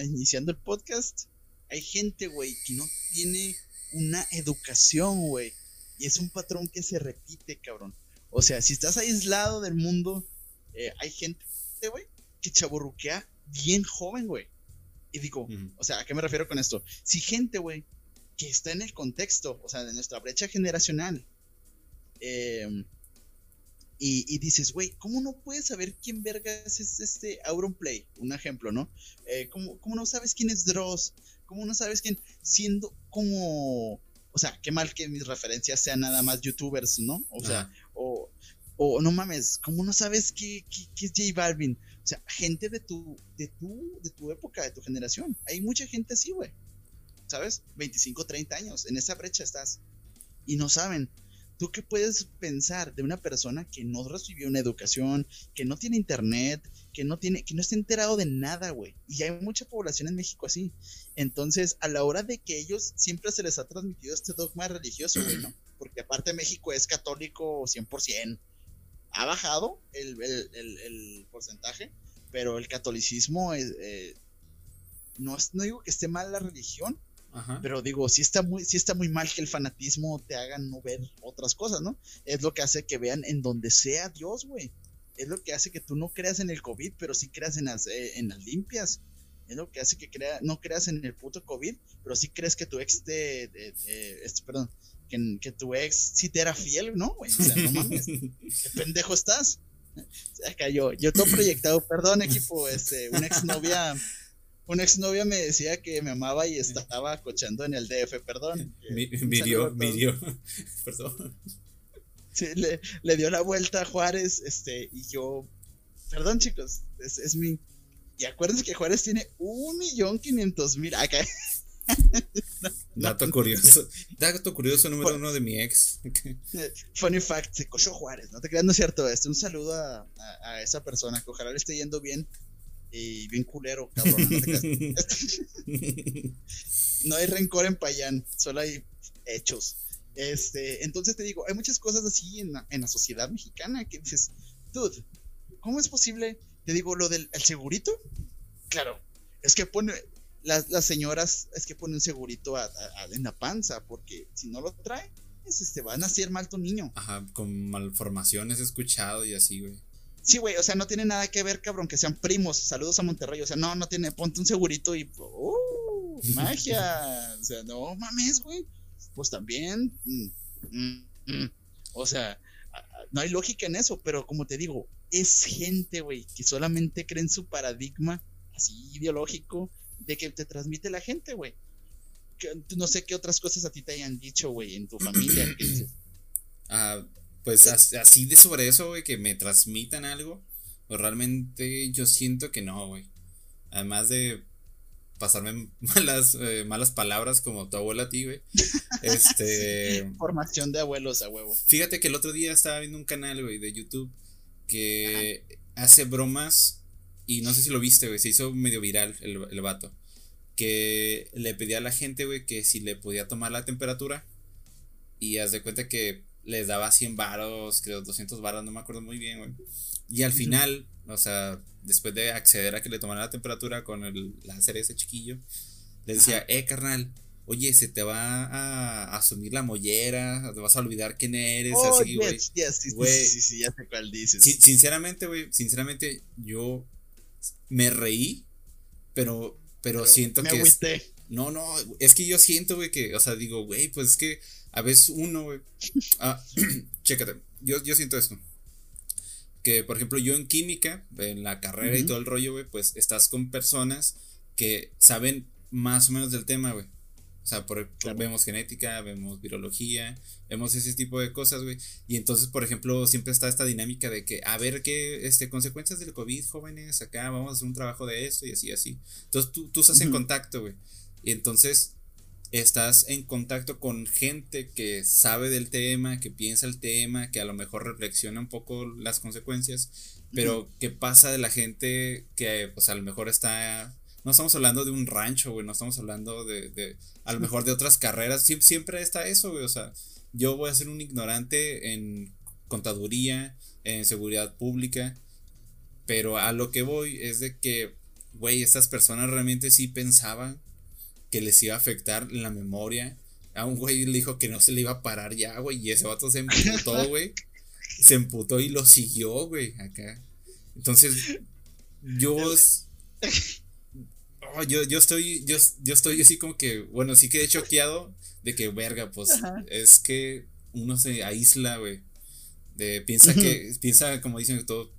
iniciando el podcast. Hay gente, güey, que no tiene una educación, güey. Y es un patrón que se repite, cabrón. O sea, si estás aislado del mundo, eh, hay gente, güey, que chaburruquea bien joven, güey. Y digo, o sea, ¿a qué me refiero con esto? Si gente, güey, que está en el contexto, o sea, de nuestra brecha generacional, em, y, dices, güey, ¿cómo no puedes saber quién vergas es este Auronplay? Un ejemplo, ¿no? Eh, ¿cómo, ¿cómo, no sabes quién es Dross? ¿Cómo no sabes quién? Siendo como o sea, qué mal que mis referencias sean nada más youtubers, ¿no? O sea, o, o no mames, ¿cómo no sabes qué, qué, es J Balvin? O sea, gente de tu, de tu, de tu época, de tu generación. Hay mucha gente así, güey. ¿sabes? 25, 30 años, en esa brecha estás. Y no saben. ¿Tú qué puedes pensar de una persona que no recibió una educación, que no tiene internet, que no tiene, que no está enterado de nada, güey? Y hay mucha población en México así. Entonces, a la hora de que ellos siempre se les ha transmitido este dogma religioso, güey, ¿no? Porque aparte México es católico 100%. Ha bajado el, porcentaje, pero el catolicismo es, eh, no, no digo que esté mal la religión, pero digo, sí está, muy, sí está muy mal que el fanatismo te haga no ver otras cosas, ¿no? Es lo que hace que vean en donde sea Dios, güey. Es lo que hace que tú no creas en el COVID, pero sí creas en las, eh, en las limpias. Es lo que hace que crea, no creas en el puto COVID, pero sí crees que tu ex de, este, perdón, que, que, tu ex sí te era fiel, ¿no? Güey? O sea, no mames. [LAUGHS] ¿Qué pendejo estás? Acá yo, yo todo proyectado, perdón equipo, este, una exnovia una exnovia me decía que me amaba y estaba cochando en el DF, perdón. Mirió, mirió, [LAUGHS] perdón. Sí, le, le, dio la vuelta a Juárez, este, y yo, perdón chicos, es, es mi... Y acuérdense que Juárez tiene un millón quinientos mil acá. [LAUGHS] Dato curioso. Dato curioso número uno de mi ex. [LAUGHS] Funny fact, se cochó Juárez. No te creas, no es cierto. Este, un saludo a, a, a, esa persona que ojalá le esté yendo bien y bien culero, cabrón. [LAUGHS] No, hay rencor en Payán, solo hay hechos. Este, entonces te digo, hay muchas cosas así en la, en la sociedad mexicana que dices, dude, ¿cómo es posible? Te digo, lo del segurito, claro, es que pone, las, las señoras, es que ponen segurito en la panza, porque si no lo trae, este, van a hacer mal tu niño. Ajá, con malformaciones he escuchado y así, güey. Sí, güey, o sea, no tiene nada que ver, cabrón, que sean primos. Saludos a Monterrey. O sea, no, no tiene. Ponte un segurito y. ¡Uh! ¡Magia! [LAUGHS] o sea, no mames, güey. Pues también. Mm, mm, mm. O sea, no hay lógica en eso, pero como te digo, es gente, güey, que solamente cree en su paradigma así ideológico de que te transmite la gente, güey. No sé qué otras cosas a ti te hayan dicho, güey, en tu familia. [CLEARS THROAT] Ah pues así de sobre eso, güey, que me transmitan algo, pues realmente yo siento que no, güey. Además de pasarme [LAUGHS] malas, eh, malas palabras como tu abuela a ti, güey. [LAUGHS] Este. Formación de abuelos a huevo. Fíjate que el otro día estaba viendo un canal, güey, de YouTube que hace bromas. Y no sé si lo viste, güey. Se hizo medio viral el, el vato. Que le pedía a la gente, güey, que si le podía tomar la temperatura. Y haz de cuenta que les daba 100 varos, creo 200 varos, no me acuerdo muy bien, güey. Y al final, o sea, después de acceder a que le tomara la temperatura con el láser ese chiquillo, le decía, eh, carnal, oye, se te va a asumir la mollera, te vas a olvidar quién eres, oh, así, güey. sí, sí, sí, ya sé cuál dices. sinceramente, güey, sinceramente, yo me reí, pero, pero, siento que... no, no, es que yo siento, güey, que, o sea, digo, güey, pues es que a veces uno, güey. [LAUGHS] Ah, [CLEARS THROAT] chécate. Yo, yo siento esto. Que, por ejemplo, yo en química, en la carrera y todo el rollo, güey, pues estás con personas que saben más o menos del tema, güey. O sea, por, vemos genética, vemos virología, vemos ese tipo de cosas, güey. Y entonces, por ejemplo, siempre está esta dinámica de que, a ver qué este, consecuencias del COVID, jóvenes, acá vamos a hacer un trabajo de esto y así, así. Entonces tú, tú estás en contacto, güey. Y entonces estás en contacto con gente que sabe del tema, que piensa el tema, que a lo mejor reflexiona un poco las consecuencias, pero ¿qué pasa de la gente que pues a lo mejor está... No estamos hablando de un rancho, güey, no estamos hablando de, de a lo mejor de otras carreras, siempre, siempre está eso, güey, o sea, yo voy a ser un ignorante en contaduría, en seguridad pública, pero a lo que voy es de que, güey, estas personas realmente sí pensaban que les iba a afectar la memoria. A un güey le dijo que no se le iba a parar ya, güey. Y ese vato se emputó, [LAUGHS] güey. Se emputó y lo siguió, güey, acá. Entonces, yo. [LAUGHS] Oh, yo, yo estoy. Yo, yo estoy así como que. Bueno, sí quedé choqueado de que, verga, pues. Es que uno se aísla, güey. De, piensa que. Piensa, como dicen, todo.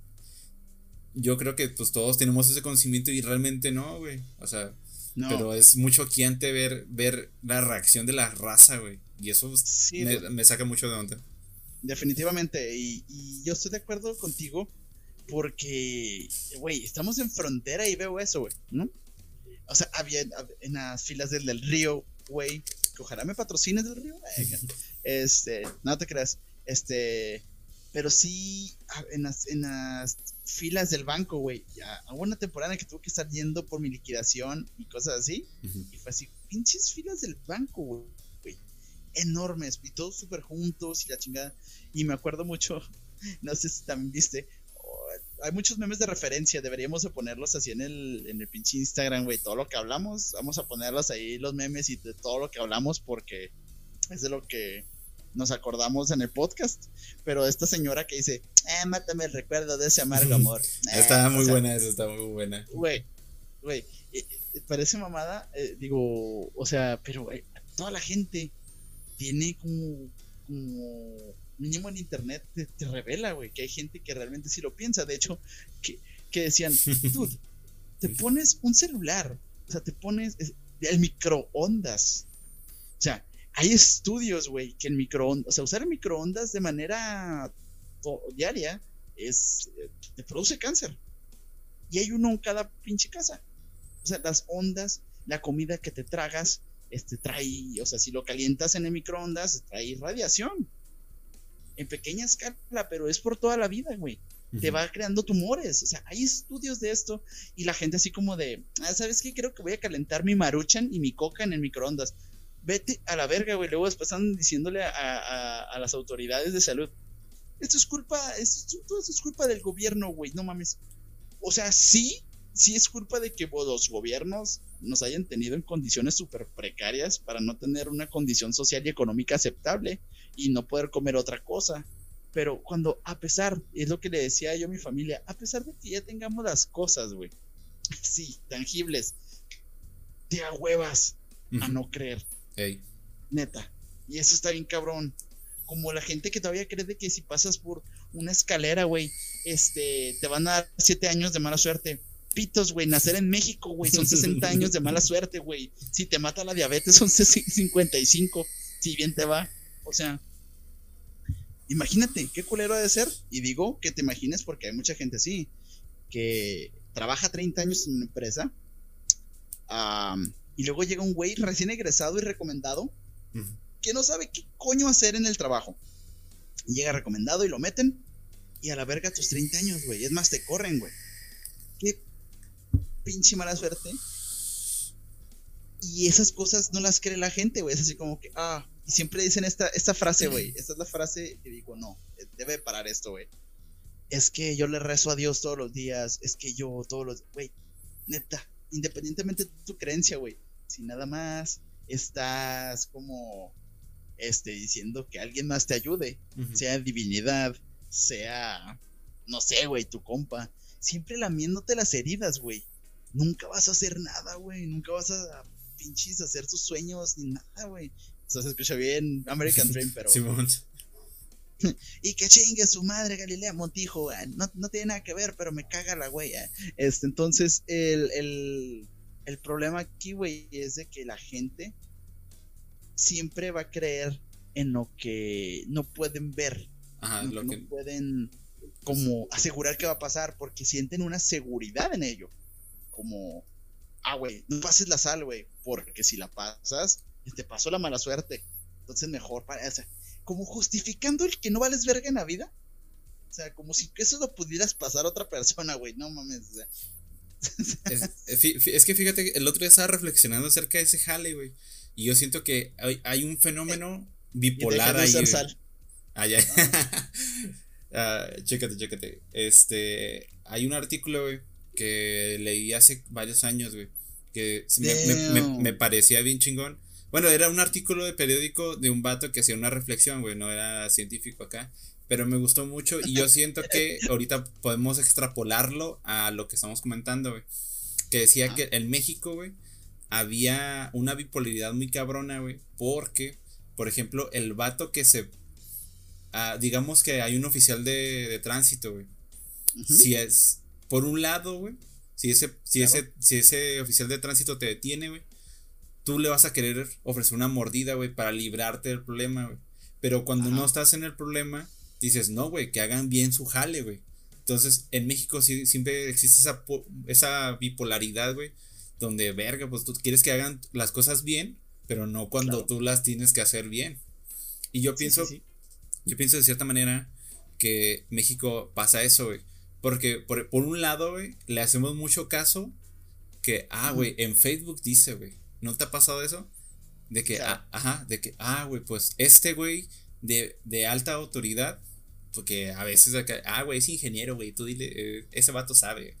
Yo creo que pues todos tenemos ese conocimiento y realmente no, güey. O sea, pero es mucho choqueante ver, ver la reacción de la raza, güey. Y eso me, saca mucho de onda. Definitivamente. Y, yo estoy de acuerdo contigo porque, güey, estamos en frontera y veo eso, güey, ¿no? O sea, había en las filas del, del río, güey, que ojalá me patrocines del río. Este, no te creas. Este, pero sí, en las, en las filas del banco, güey. Hubo una temporada que tuve que estar yendo por mi liquidación y cosas así. Y fue así, pinches filas del banco, güey. Enormes, y todos súper juntos y la chingada. Y me acuerdo mucho, [LAUGHS] no sé si también viste, hay muchos memes de referencia, deberíamos de ponerlos así en el, en el pinche Instagram, güey, todo lo que hablamos, vamos a ponerlos ahí los memes y de todo lo que hablamos porque es de lo que nos acordamos en el podcast, pero esta señora que dice, eh, mátame el recuerdo de ese amargo [LAUGHS] amor. está muy buena esa, está muy buena. Güey, güey, eh, eh, parece mamada, eh, digo, o sea, pero toda la gente tiene como, como mínimo en internet te, revela, güey, que hay gente que realmente sí lo piensa. De hecho, que, que decían, [LAUGHS] dude, te pones un celular, o sea, te pones el microondas. O sea, hay estudios, güey, que el microondas, o sea, usar el microondas de manera diaria es, eh, te produce cáncer. Y hay uno en cada pinche casa. O sea, las ondas, la comida que te tragas, este trae, o sea, si lo calientas en el microondas, trae radiación en pequeña escala, pero es por toda la vida, güey. Te va creando tumores. O sea, hay estudios de esto y la gente así como de, ah, ¿sabes qué? Creo que voy a calentar mi maruchan y mi coca en el microondas. Vete a la verga, güey. Luego después están diciéndole a, las autoridades de salud. Esto es culpa, esto, todo esto es culpa del gobierno, güey. No mames. O sea, sí, sí es culpa de que los gobiernos nos hayan tenido en condiciones súper precarias para no tener una condición social y económica aceptable y no poder comer otra cosa. Pero cuando, a pesar, es lo que le decía yo a mi familia, a pesar de que ya tengamos las cosas, güey, [LAUGHS] sí, tangibles, te huevas a no creer. Neta. Y eso está bien cabrón. Como la gente que todavía cree de que si pasas por una escalera, güey, este, te van a dar siete años de mala suerte. Pitos, güey, nacer en México, güey, son 60 años de mala suerte, güey. Si te mata la diabetes son 55, si bien te va. O sea, imagínate qué culero ha de ser. Y digo que te imagines porque hay mucha gente así, que trabaja 30 años en una empresa y luego llega un güey recién egresado y recomendado que no sabe qué coño hacer en el trabajo. Llega recomendado y lo meten y a la verga tus 30 años, güey. Es más, te corren, güey. Qué pinche mala suerte. Y esas cosas no las cree la gente, güey. Es así como que, ah, y siempre dicen esta, esta frase, güey. [CLEARS THROAT] Esta es la frase que digo, no, debe parar esto, güey. Es que yo le rezo a Dios todos los días. Es que yo todos los... Güey, neta, independientemente de tu creencia, güey. Si nada más estás como este diciendo que alguien más te ayude, sea divinidad, sea no sé, güey, tu compa, siempre lamiéndote las heridas, güey. Nunca vas a hacer nada, güey, nunca vas a pinches hacer tus sueños ni nada, güey. O sea, se escucha bien American Dream, pero. y que chingue su madre Galilea Montijo, no, no, tiene nada que ver, pero me caga la güey. Este, entonces, el, el, el problema aquí, güey, es de que la gente siempre va a creer en lo que no pueden ver. Ajá, lo, que, no pueden como asegurar que va a pasar porque sienten una seguridad en ello. Como, ah, güey, no pases la sal, güey, porque si la pasas, te pasó la mala suerte. Entonces mejor para, o sea, como justificando el que no vales verga en la vida. O sea, como si eso lo pudieras pasar a otra persona, güey, no mames. es, que fíjate, el otro día estaba reflexionando acerca de ese jale, güey. Y yo siento que hay, un fenómeno bipolar ahí. Ah, ya. [LAUGHS] Ah, chécate, chécate. Este, hay un artículo, güey, que leí hace varios años, güey, que me, parecía bien chingón. Bueno, era un artículo de periódico de un vato que hacía una reflexión, güey, no era científico acá, pero me gustó mucho y yo siento que [LAUGHS] ahorita podemos extrapolarlo a lo que estamos comentando, güey. Que decía que en México, güey, había una bipolaridad muy cabrona, güey, porque, por ejemplo, el vato que se... Ah, digamos que hay un oficial de, tránsito, güey. Si es, por un lado, güey, si ese, si, ese, si ese oficial de tránsito te detiene, güey, tú le vas a querer ofrecer una mordida, güey, para librarte del problema, güey. Pero cuando no estás en el problema, dices, no, güey, que hagan bien su jale, güey. Entonces, en México sí, siempre existe esa, esa bipolaridad, güey, donde, verga, pues tú quieres que hagan las cosas bien, pero no cuando tú las tienes que hacer bien. Y yo pienso, yo pienso de cierta manera que México pasa eso, güey. Porque por, un lado, güey, le hacemos mucho caso que, ah, güey, en Facebook dice, güey, ¿no te ha pasado eso? De que, ah, ajá, de que, ah, güey, pues este güey de, de alta autoridad, porque a veces, ah, güey, es ingeniero, güey, tú dile, eh, ese vato sabe.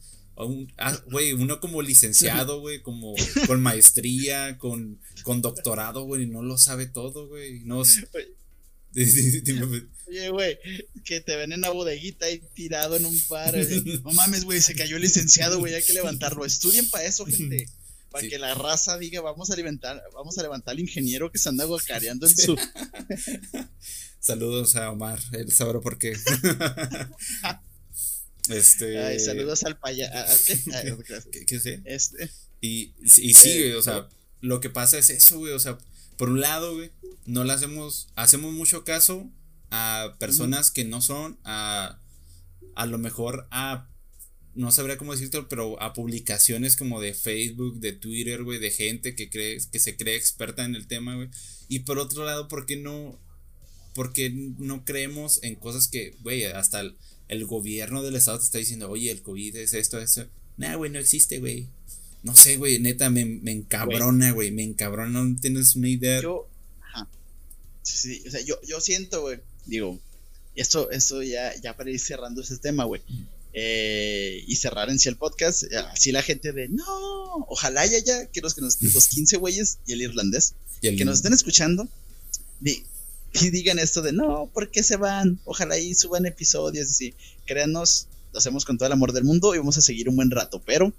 Ah, güey, uno como licenciado, [LAUGHS] güey, como con maestría, con, con doctorado, güey, no lo sabe todo, güey. No, [LAUGHS] [LAUGHS] Oye, güey, que te ven en una bodeguita ahí tirado en un par. No mames, güey, se cayó el licenciado, güey, hay que levantarlo. Estudien para eso, gente. Para que la raza diga, vamos a levantar, vamos a levantar al ingeniero que se anda guacareando en su. [LAUGHS] Saludos a Omar, él sabrá por qué. [LAUGHS] Este. saludos al payaso. [LAUGHS] ¿Qué? ¿Qué, sé? Este. Y, y sí, güey, o sea, lo que pasa es eso, güey, o sea, por un lado, güey, no le hacemos, hacemos mucho caso a personas que no son, a, a lo mejor a, no sabría cómo decirlo, pero a publicaciones como de Facebook, de Twitter, güey, de gente que cree, que se cree experta en el tema, güey. Y por otro lado, ¿por qué no, porque no creemos en cosas que, güey, hasta el, el gobierno del estado te está diciendo, oye, el COVID es esto, eso. Nah, güey, no existe, güey. No sé, güey, neta, me, me encabrona, güey, me encabrona, no tienes una idea. Yo, ajá. Sí, o sea, yo, yo siento, güey, digo, esto, esto ya, ya para ir cerrando ese tema, güey. Eh, y cerrar en sí el podcast, eh, así la gente de, no, ojalá ya, ya, que los, que nos, los [LAUGHS] 15 güeyes y el irlandés, que nos estén escuchando, y digan esto de no, ¿por qué se van? Ojalá y suban episodios. Así, créanos, lo hacemos con todo el amor del mundo y vamos a seguir un buen rato. Pero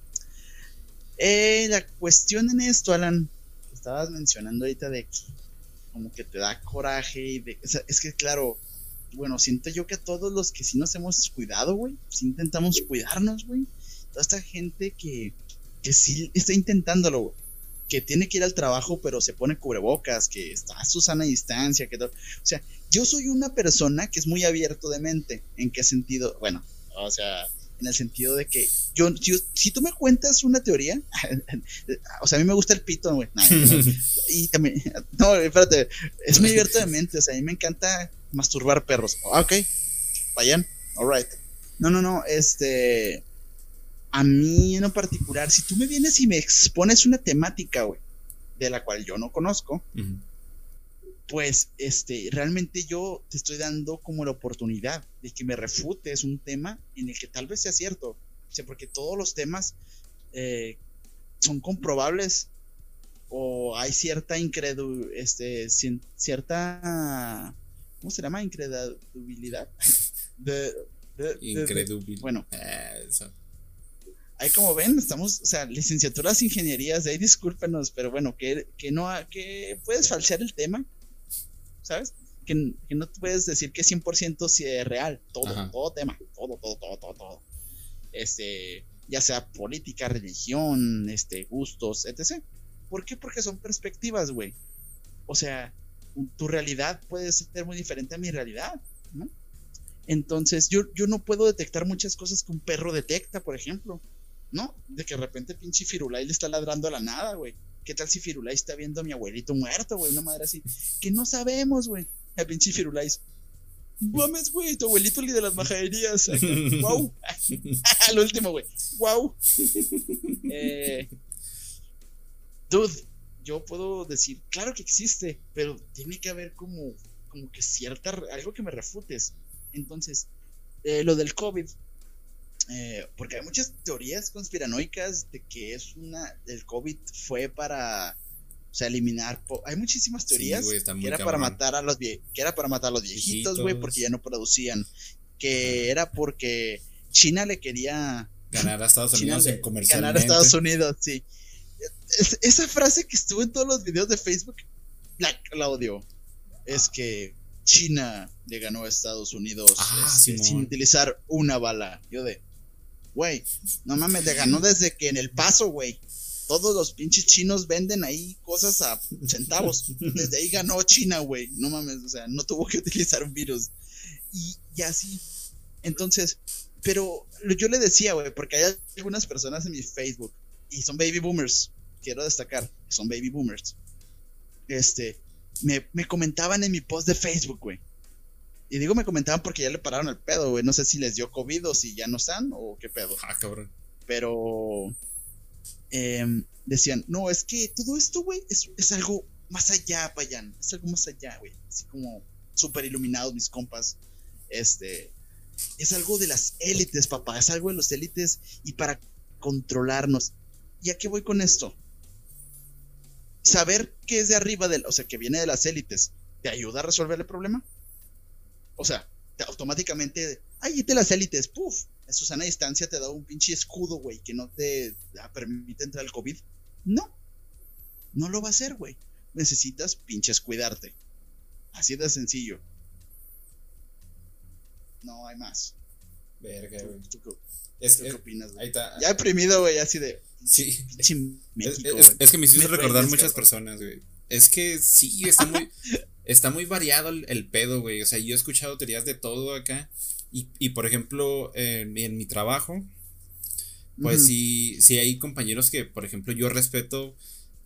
eh, la cuestión en esto, Alan, estabas mencionando ahorita de que como que te da coraje y de, es que claro, bueno, siento yo que a todos los que sí nos hemos cuidado, güey, sí intentamos cuidarnos, güey, toda esta gente que, que sí está intentándolo, güey que tiene que ir al trabajo, pero se pone cubrebocas, que está a su sana distancia, que todo. O sea, yo soy una persona que es muy abierto de mente. ¿En qué sentido? Bueno, o sea, en el sentido de que yo, si tú me cuentas una teoría, [LAUGHS] o sea, a mí me gusta el pito, güey. [LAUGHS] y también, [LAUGHS] no, espérate, es muy abierto de mente, o sea, a mí me encanta masturbar perros. Ah, ok, vayan, alright. No, no, no, este, a mí en lo particular, si tú me vienes y me expones una temática, güey, de la cual yo no conozco, pues este, realmente yo te estoy dando como la oportunidad de que me refutes un tema en el que tal vez sea cierto. O sea, porque todos los temas eh, son comprobables o hay cierta incredulidad, este, cierta, ¿cómo se llama? Incredulidad. [LAUGHS] De, Incredulidad. Bueno. Eso ahí como ven, estamos, o sea, licenciaturas, ingenierías, ahí discúlpenos, pero bueno, que, que no, que puedes falsear el tema, ¿sabes? Que, que no puedes decir que 100% si es real, todo, todo tema, todo, todo, todo, todo, todo. Este, ya sea política, religión, este, gustos, etc. ¿Por qué? Porque son perspectivas, güey. O sea, tu realidad puede ser muy diferente a mi realidad, ¿no? Entonces, yo, yo no puedo detectar muchas cosas que un perro detecta, por ejemplo. ¿no? De que de repente pinche Firulai le está ladrando a la nada, güey. ¿Qué tal si Firulai está viendo a mi abuelito muerto, güey? Una madre así. Que no sabemos, güey. El pinche Firulai. Mames, güey, tu abuelito el de las majaderías. [LAUGHS] wow. [LAUGHS] Al último, güey. Wow. [LAUGHS] Eh, dude, yo puedo decir, claro que existe, pero tiene que haber como, como que cierta, algo que me refutes. Entonces, eh, lo del COVID, eh, porque hay muchas teorías conspiranoicas de que es una, el COVID fue para, o sea, eliminar, hay muchísimas teorías que era para matar a los que era para matar a los viejitos, güey, porque ya no producían, que era porque China le quería ganar a Estados Unidos en comercialmente. Ganar a Estados Unidos, sí. Esa frase que estuvo en todos los videos de Facebook, la, odio. Es que China le ganó a Estados Unidos ah, este, sin utilizar una bala. Yo de, güey, no mames, le ganó desde que en el paso, güey. Todos los pinches chinos venden ahí cosas a centavos. Desde ahí ganó China, güey. No mames, o sea, no tuvo que utilizar un virus. Y, y así. Entonces, pero yo le decía, güey, porque hay algunas personas en mi Facebook y son baby boomers. Quiero destacar, son baby boomers. este, me, me comentaban en mi post de Facebook, güey. Y digo me comentaban porque ya le pararon el pedo, güey. No sé si les dio COVID o si ya no están o qué pedo. Ah, cabrón. Pero em, decían, no, es que todo esto, güey, es, es algo más allá, Payan. Es algo más allá, güey. Así como súper iluminados mis compas. Este, es algo de las élites, papá. Es algo de los élites y para controlarnos. ¿Y a qué voy con esto? Saber que es de arriba, del, o sea, que viene de las élites, ¿te ayuda a resolver el problema? O sea, te, automáticamente, ay, te las élites, puf, a Susana distancia te da un pinche escudo, güey, que no te ah, permite entrar al COVID. No, no lo va a hacer, güey. Necesitas pinches cuidarte. Así de sencillo. No hay más. Verga, güey. ¿Tú, tú, Es, tú es- qué opinas, güey? ahí está. Ya deprimido, güey, así de Sí. Es, México, es- güey. es que me hiciste Me recordar prendes, muchas cabrón. personas, güey. Es que sí, está muy, [LAUGHS] está muy variado el, el pedo, güey. O sea, yo he escuchado teorías de todo acá. Y, y por ejemplo, en, en mi trabajo, pues sí, sí hay compañeros que, por ejemplo, yo respeto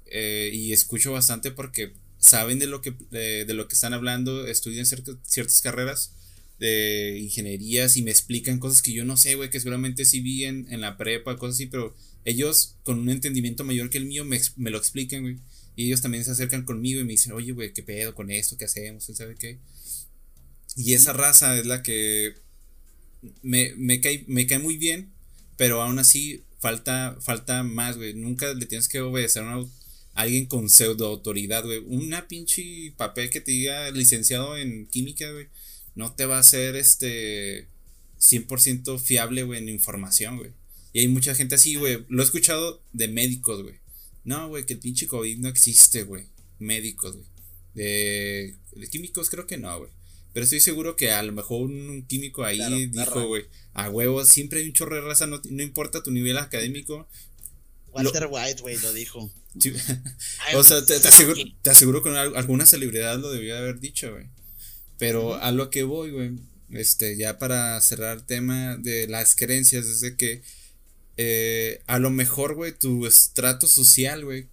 eh, y escucho bastante porque saben de lo que, de, de lo que están hablando, estudian ciertas carreras de ingenierías y me explican cosas que yo no sé, güey, que seguramente sí vi en, en la prepa, cosas así, pero ellos con un entendimiento mayor que el mío me, me lo explican, güey. Y ellos también se acercan conmigo y me dicen, oye, güey, ¿qué pedo con esto? ¿Qué hacemos? ¿Quién sabe qué? Y esa raza es la que me, me, cae, me cae muy bien, pero aún así falta, falta más, güey. Nunca le tienes que obedecer a alguien con pseudo autoridad, güey. Una pinche papel que te diga licenciado en química, güey, no te va a hacer este 100% fiable, güey, en información, güey. Y hay mucha gente así, güey. Lo he escuchado de médicos, güey. No, güey, que el pinche COVID no existe, güey. Médicos, güey. De, de químicos creo que no, güey. Pero estoy seguro que a lo mejor un, un químico ahí Claro, dijo, güey, a huevo, siempre hay un chorro de raza, no, no importa tu nivel académico. Walter White, güey, lo dijo. [LAUGHS] O sea, te, te aseguro, te aseguro que al- alguna celebridad lo debió haber dicho, güey. Pero a lo que voy, güey, este, ya para cerrar el tema de las creencias, es de que eh, a lo mejor, güey, tu estrato social, güey,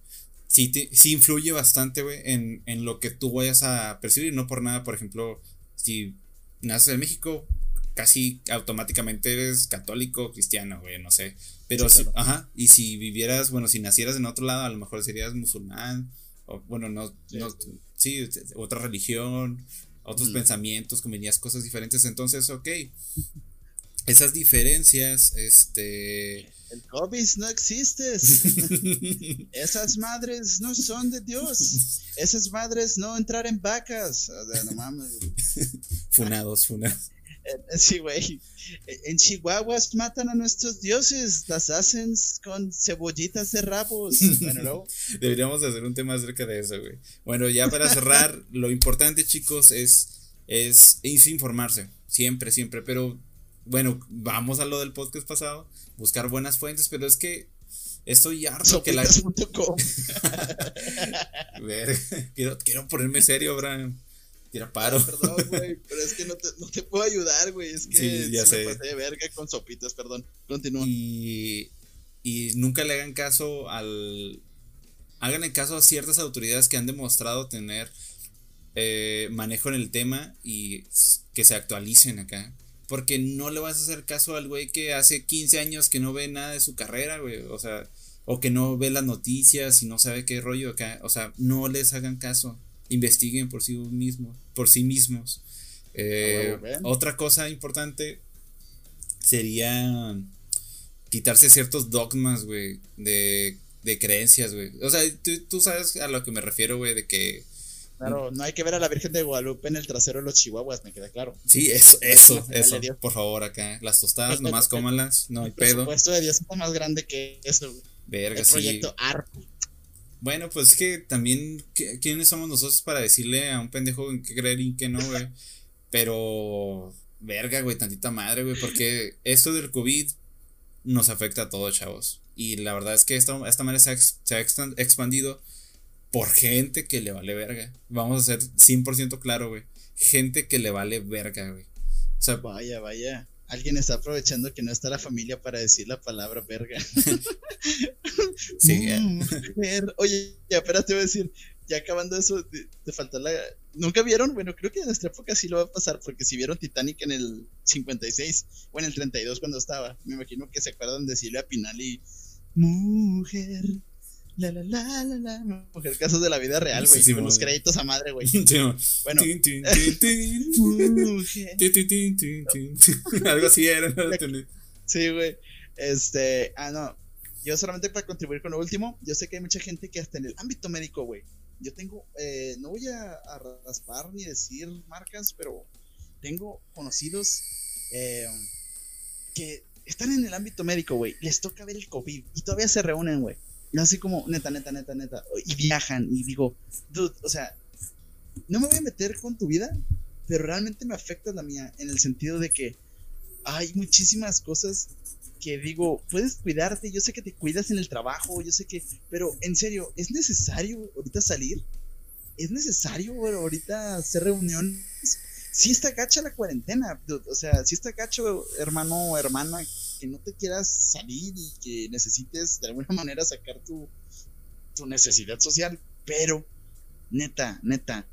sí, te- sí influye bastante, güey, en, en lo que tú vayas a percibir. No por nada, por ejemplo, si naces en México, casi automáticamente eres católico, cristiano, güey, no sé. Pero Sí, si, ajá, y si vivieras, bueno, si nacieras en otro lado, a lo mejor serías musulmán, o bueno, no, Sí. no, sí, otra religión, otros Ujú. pensamientos, combinarías cosas diferentes. Entonces, ok, esas diferencias, este. El COVID no existes. [LAUGHS] Esas madres no son de Dios. Esas madres no entrar en vacas. O sea, no mames. [LAUGHS] funados, funados. Eh, Sí, güey. Eh, En Chihuahuas matan a nuestros dioses. Las hacen con cebollitas de rabos. Bueno, no. [LAUGHS] Deberíamos hacer un tema acerca de eso, güey. Bueno, ya para cerrar, lo importante, chicos, es, es, es informarse. Siempre, siempre. Pero, bueno, vamos a lo del podcast pasado. Buscar buenas fuentes, pero es que estoy harto que la. [LAUGHS] Quiero, quiero ponerme serio, Brian. Tira paro. Perdón, güey. Pero es que no te, no te puedo ayudar, güey. Es que Sí, ya sí sé. me pasé de verga con sopitas, perdón. Continúa. Y, y nunca le hagan caso al. Háganle caso a ciertas autoridades que han demostrado tener eh, manejo en el tema y que se actualicen acá. Porque no le vas a hacer caso al güey que hace 15 años que no ve nada de su carrera, güey. O sea, o que no ve las noticias y no sabe qué rollo acá. O sea, no les hagan caso. Investiguen por sí mismos. Por sí mismos. Eh, otra cosa importante sería quitarse ciertos dogmas, güey, de, de creencias, güey. O sea, tú, tú sabes a lo que me refiero, güey, de que Claro, no hay que ver a la Virgen de Guadalupe en el trasero de los chihuahuas, me queda claro. Sí, eso, eso, eso. Por favor, acá. Las tostadas, nomás cómanlas. No hay El pedo. presupuesto de Dios está más grande que eso. güey. Verga, El sí. proyecto ARP. Bueno, pues es que también, ¿qui- ¿quiénes somos nosotros para decirle a un pendejo en qué creer y en qué no, güey? Pero, verga, güey, tantita madre, güey, porque esto del COVID nos afecta a todos, chavos. Y la verdad es que esta, esta manera se ha, se ha expandido por gente que le vale verga. Vamos a ser 100% claro, güey. Gente que le vale verga, güey. O sea, Vaya, vaya. Alguien está aprovechando que no está la familia para decir la palabra verga. [LAUGHS] sí, eh, Mm, ver- Oye, ya, espérate, voy a decir. ya acabando eso, te, faltó la. ¿Nunca vieron? Bueno, creo que en nuestra época sí lo va a pasar, porque si vieron Titanic en el 56 o en el 32 cuando estaba, me imagino que se acuerdan de Silvia Pinal y. Mujer. La la la la la. Mujer, casos de la vida real, güey. con los créditos a madre, güey. bueno. Algo así era. sí, güey. Este. Ah, no. Yo solamente para contribuir con lo último, yo sé que hay mucha gente que hasta en el ámbito médico, güey, yo tengo, eh, no voy a, raspar ni decir marcas, pero tengo conocidos eh, que están en el ámbito médico, güey, les toca ver el COVID y todavía se reúnen, güey. Así como, neta, neta, neta, neta, y viajan y digo, dude, o sea, no me voy a meter con tu vida, pero realmente me afecta la mía en el sentido de que hay muchísimas cosas que digo, puedes cuidarte, yo sé que te cuidas en el trabajo, yo sé que, pero en serio, ¿es necesario ahorita salir? ¿Es necesario ahorita hacer reuniones? Si está gacha la cuarentena, o sea, si está gacho, hermano o hermana, que no te quieras salir y que necesites de alguna [LAUGHS] manera sacar tu, tu necesidad social, pero neta, neta,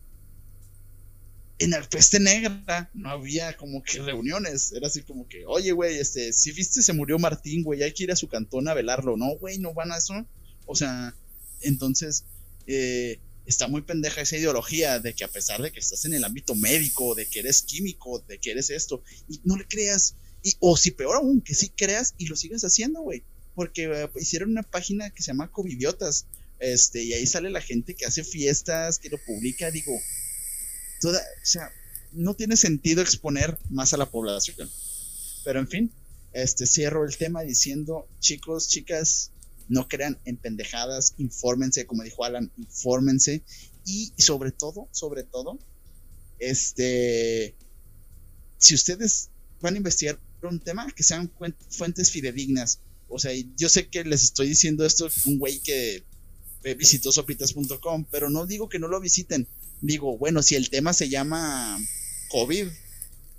en la peste negra no había como que reuniones. Era así como que, oye, güey, este, si viste se murió Martín, güey, hay que ir a su cantón a velarlo. No, güey, no van a eso. O sea, entonces, eh, está muy pendeja esa ideología de que a pesar de que estás en el ámbito médico, de que eres químico, de que eres esto, y no le creas, y, o si peor aún, que sí creas y lo sigas haciendo, güey. Porque eh, hicieron una página que se llama Covidiotas, este, y ahí sale la gente que hace fiestas, que lo publica, digo, toda, o sea, no tiene sentido exponer más a la población. Pero en fin, este cierro el tema diciendo, chicos, chicas, no crean en pendejadas, infórmense, como dijo Alan, infórmense y sobre todo, sobre todo, este, si ustedes van a investigar un tema, que sean fuentes fidedignas. O sea, yo sé que les estoy diciendo esto un güey que visitó sopitas.com, pero no digo que no lo visiten digo, bueno, si el tema se llama COVID,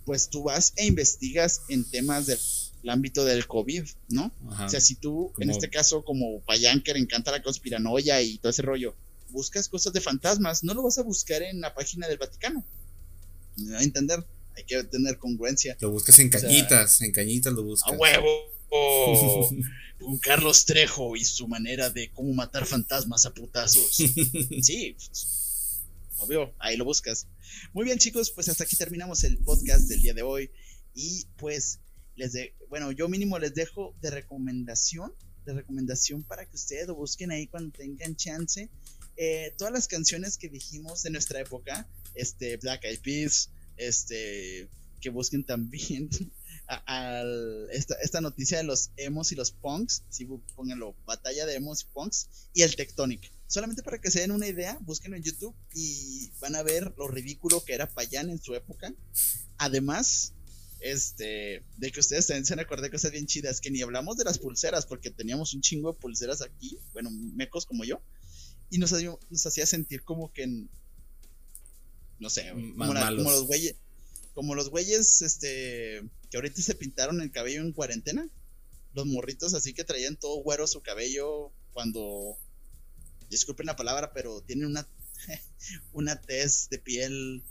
pues tú vas e investigas en temas del ámbito del COVID, ¿no? O sea, si tú, en este caso, como Payán, que le encanta la conspiranoia y todo ese rollo, buscas cosas de fantasmas, no lo vas a buscar en la página del Vaticano. Me va a entender, hay que tener congruencia. Lo buscas en cañitas, en cañitas lo buscas. A huevo. [LAUGHS] con Carlos Trejo y su manera de cómo matar fantasmas a putazos. [LAUGHS] sí, obvio, ahí lo buscas. Muy bien, chicos, pues hasta aquí terminamos el podcast del día de hoy. Y pues, les de, bueno, yo mínimo les dejo de recomendación, de recomendación para que ustedes lo busquen ahí cuando tengan chance. Eh, todas las canciones que dijimos de nuestra época, este, Black Eyed Peas, este, que busquen también [LAUGHS] esta, esta, noticia de los emos y los punks, si pónganlo, batalla de emos y punks, y el Tectonic. Solamente para que se den una idea, busquen en YouTube y van a ver lo ridículo que era Payán en su época. Además, este, de que ustedes también se han acordado de cosas bien chidas, que ni hablamos de las pulseras, porque teníamos un chingo de pulseras aquí, bueno, mecos como yo, y nos, nos hacía sentir como que, no sé, como, como los güeyes, como los güeyes, este, que ahorita se pintaron el cabello en cuarentena, los morritos así que traían todo güero su cabello cuando disculpen la palabra, pero tienen una, [LAUGHS] una tez de piel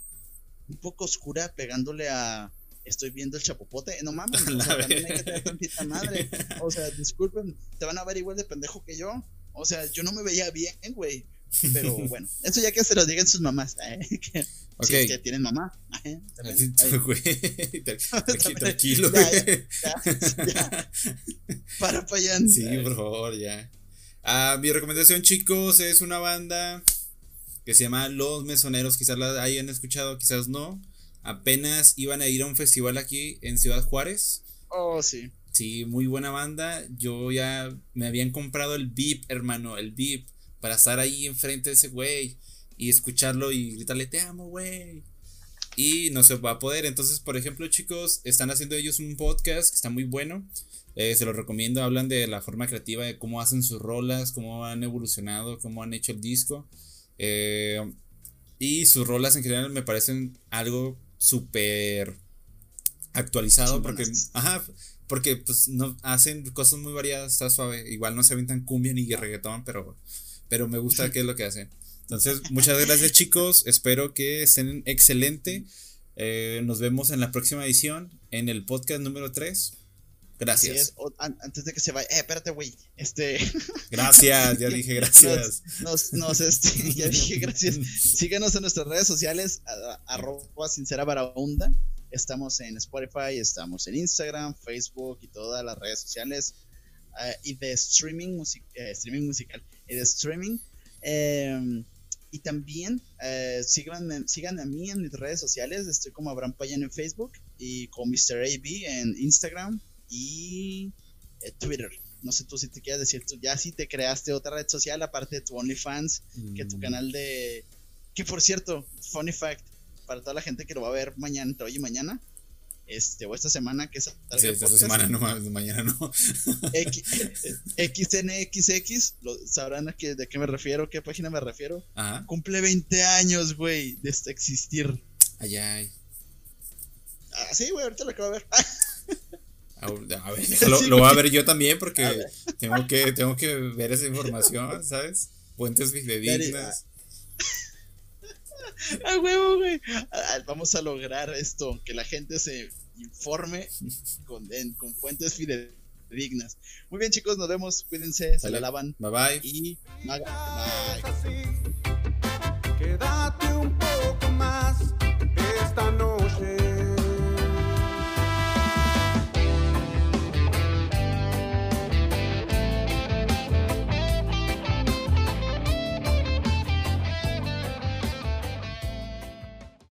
un poco oscura pegándole a estoy viendo el chapopote, no mames, [LAUGHS] o sea, también hay que tener tantita madre. O sea, disculpen, te van a ver igual de pendejo que yo. O sea, yo no me veía bien, güey. Pero [LAUGHS] bueno, eso ya que se lo digan sus mamás. ¿eh? [LAUGHS] Que, Si es que tienen mamá. [LAUGHS] ¿eh? tranquilo, Para allá. Sí, por favor, ya. Ah, mi recomendación, chicos, es una banda que se llama Los Mesoneros. Quizás la hayan escuchado, quizás no. Apenas iban a ir a un festival aquí en Ciudad Juárez. Oh, sí. Sí, muy buena banda. Yo ya me habían comprado el VIP, hermano, el VIP, para estar ahí enfrente de ese güey y escucharlo y gritarle, te amo, güey. Y no se va a poder. Entonces, por ejemplo, chicos, están haciendo ellos un podcast que está muy bueno. Eh, se lo recomiendo, hablan de la forma creativa, de cómo hacen sus rolas, cómo han evolucionado, cómo han hecho el disco. Eh, y sus rolas en general me parecen algo súper actualizado porque, ajá, porque pues no hacen cosas muy variadas, está suave. Igual no se aventan cumbia ni reggaetón, pero, pero me gusta qué es lo que hacen. Entonces, muchas gracias [LAUGHS] chicos, espero que estén excelente. Eh, nos vemos en la próxima edición, en el podcast número 3. Gracias. antes de que se vaya, eh, espérate, güey. Este. [LAUGHS] Gracias, ya dije gracias. Nos, nos, este, ya [LAUGHS] dije gracias. Síguenos en nuestras redes sociales, arroba sincera varaunda. Estamos en Spotify, estamos en Instagram, Facebook y todas las redes sociales. Eh, y de streaming, eh, streaming musical de streaming. Em, y también eh, sigan a mí en mis redes sociales. Estoy como Abraham Payan en Facebook y con Mr. AB en Instagram y eh, Twitter. No sé tú si te quieres decir, tú ya si te creaste otra red social aparte de tu OnlyFans, que tu mm. canal de... Que por cierto, funny fact, para toda la gente que lo va a ver mañana, entre hoy y mañana, este, o esta semana que es sí, esta semana no, mañana no. XNXX, sabrán a qué, de qué me refiero, qué página me refiero. Cumple 20 años, güey, de este existir. Ay, ay. Ah, sí, güey, ahorita lo acabo de ver. [LAUGHS] A, ver, [LAUGHS] lo, voy a ver yo también porque tengo que, tengo que ver esa información, ¿sabes? Fuentes fidedignas. A huevo, güey. Vamos a lograr esto, que la gente se informe con, con fuentes fidedignas. Muy bien, chicos, nos vemos. Cuídense, se la lavan. Bye bye. Y bye. Quédate un poco más esta noche.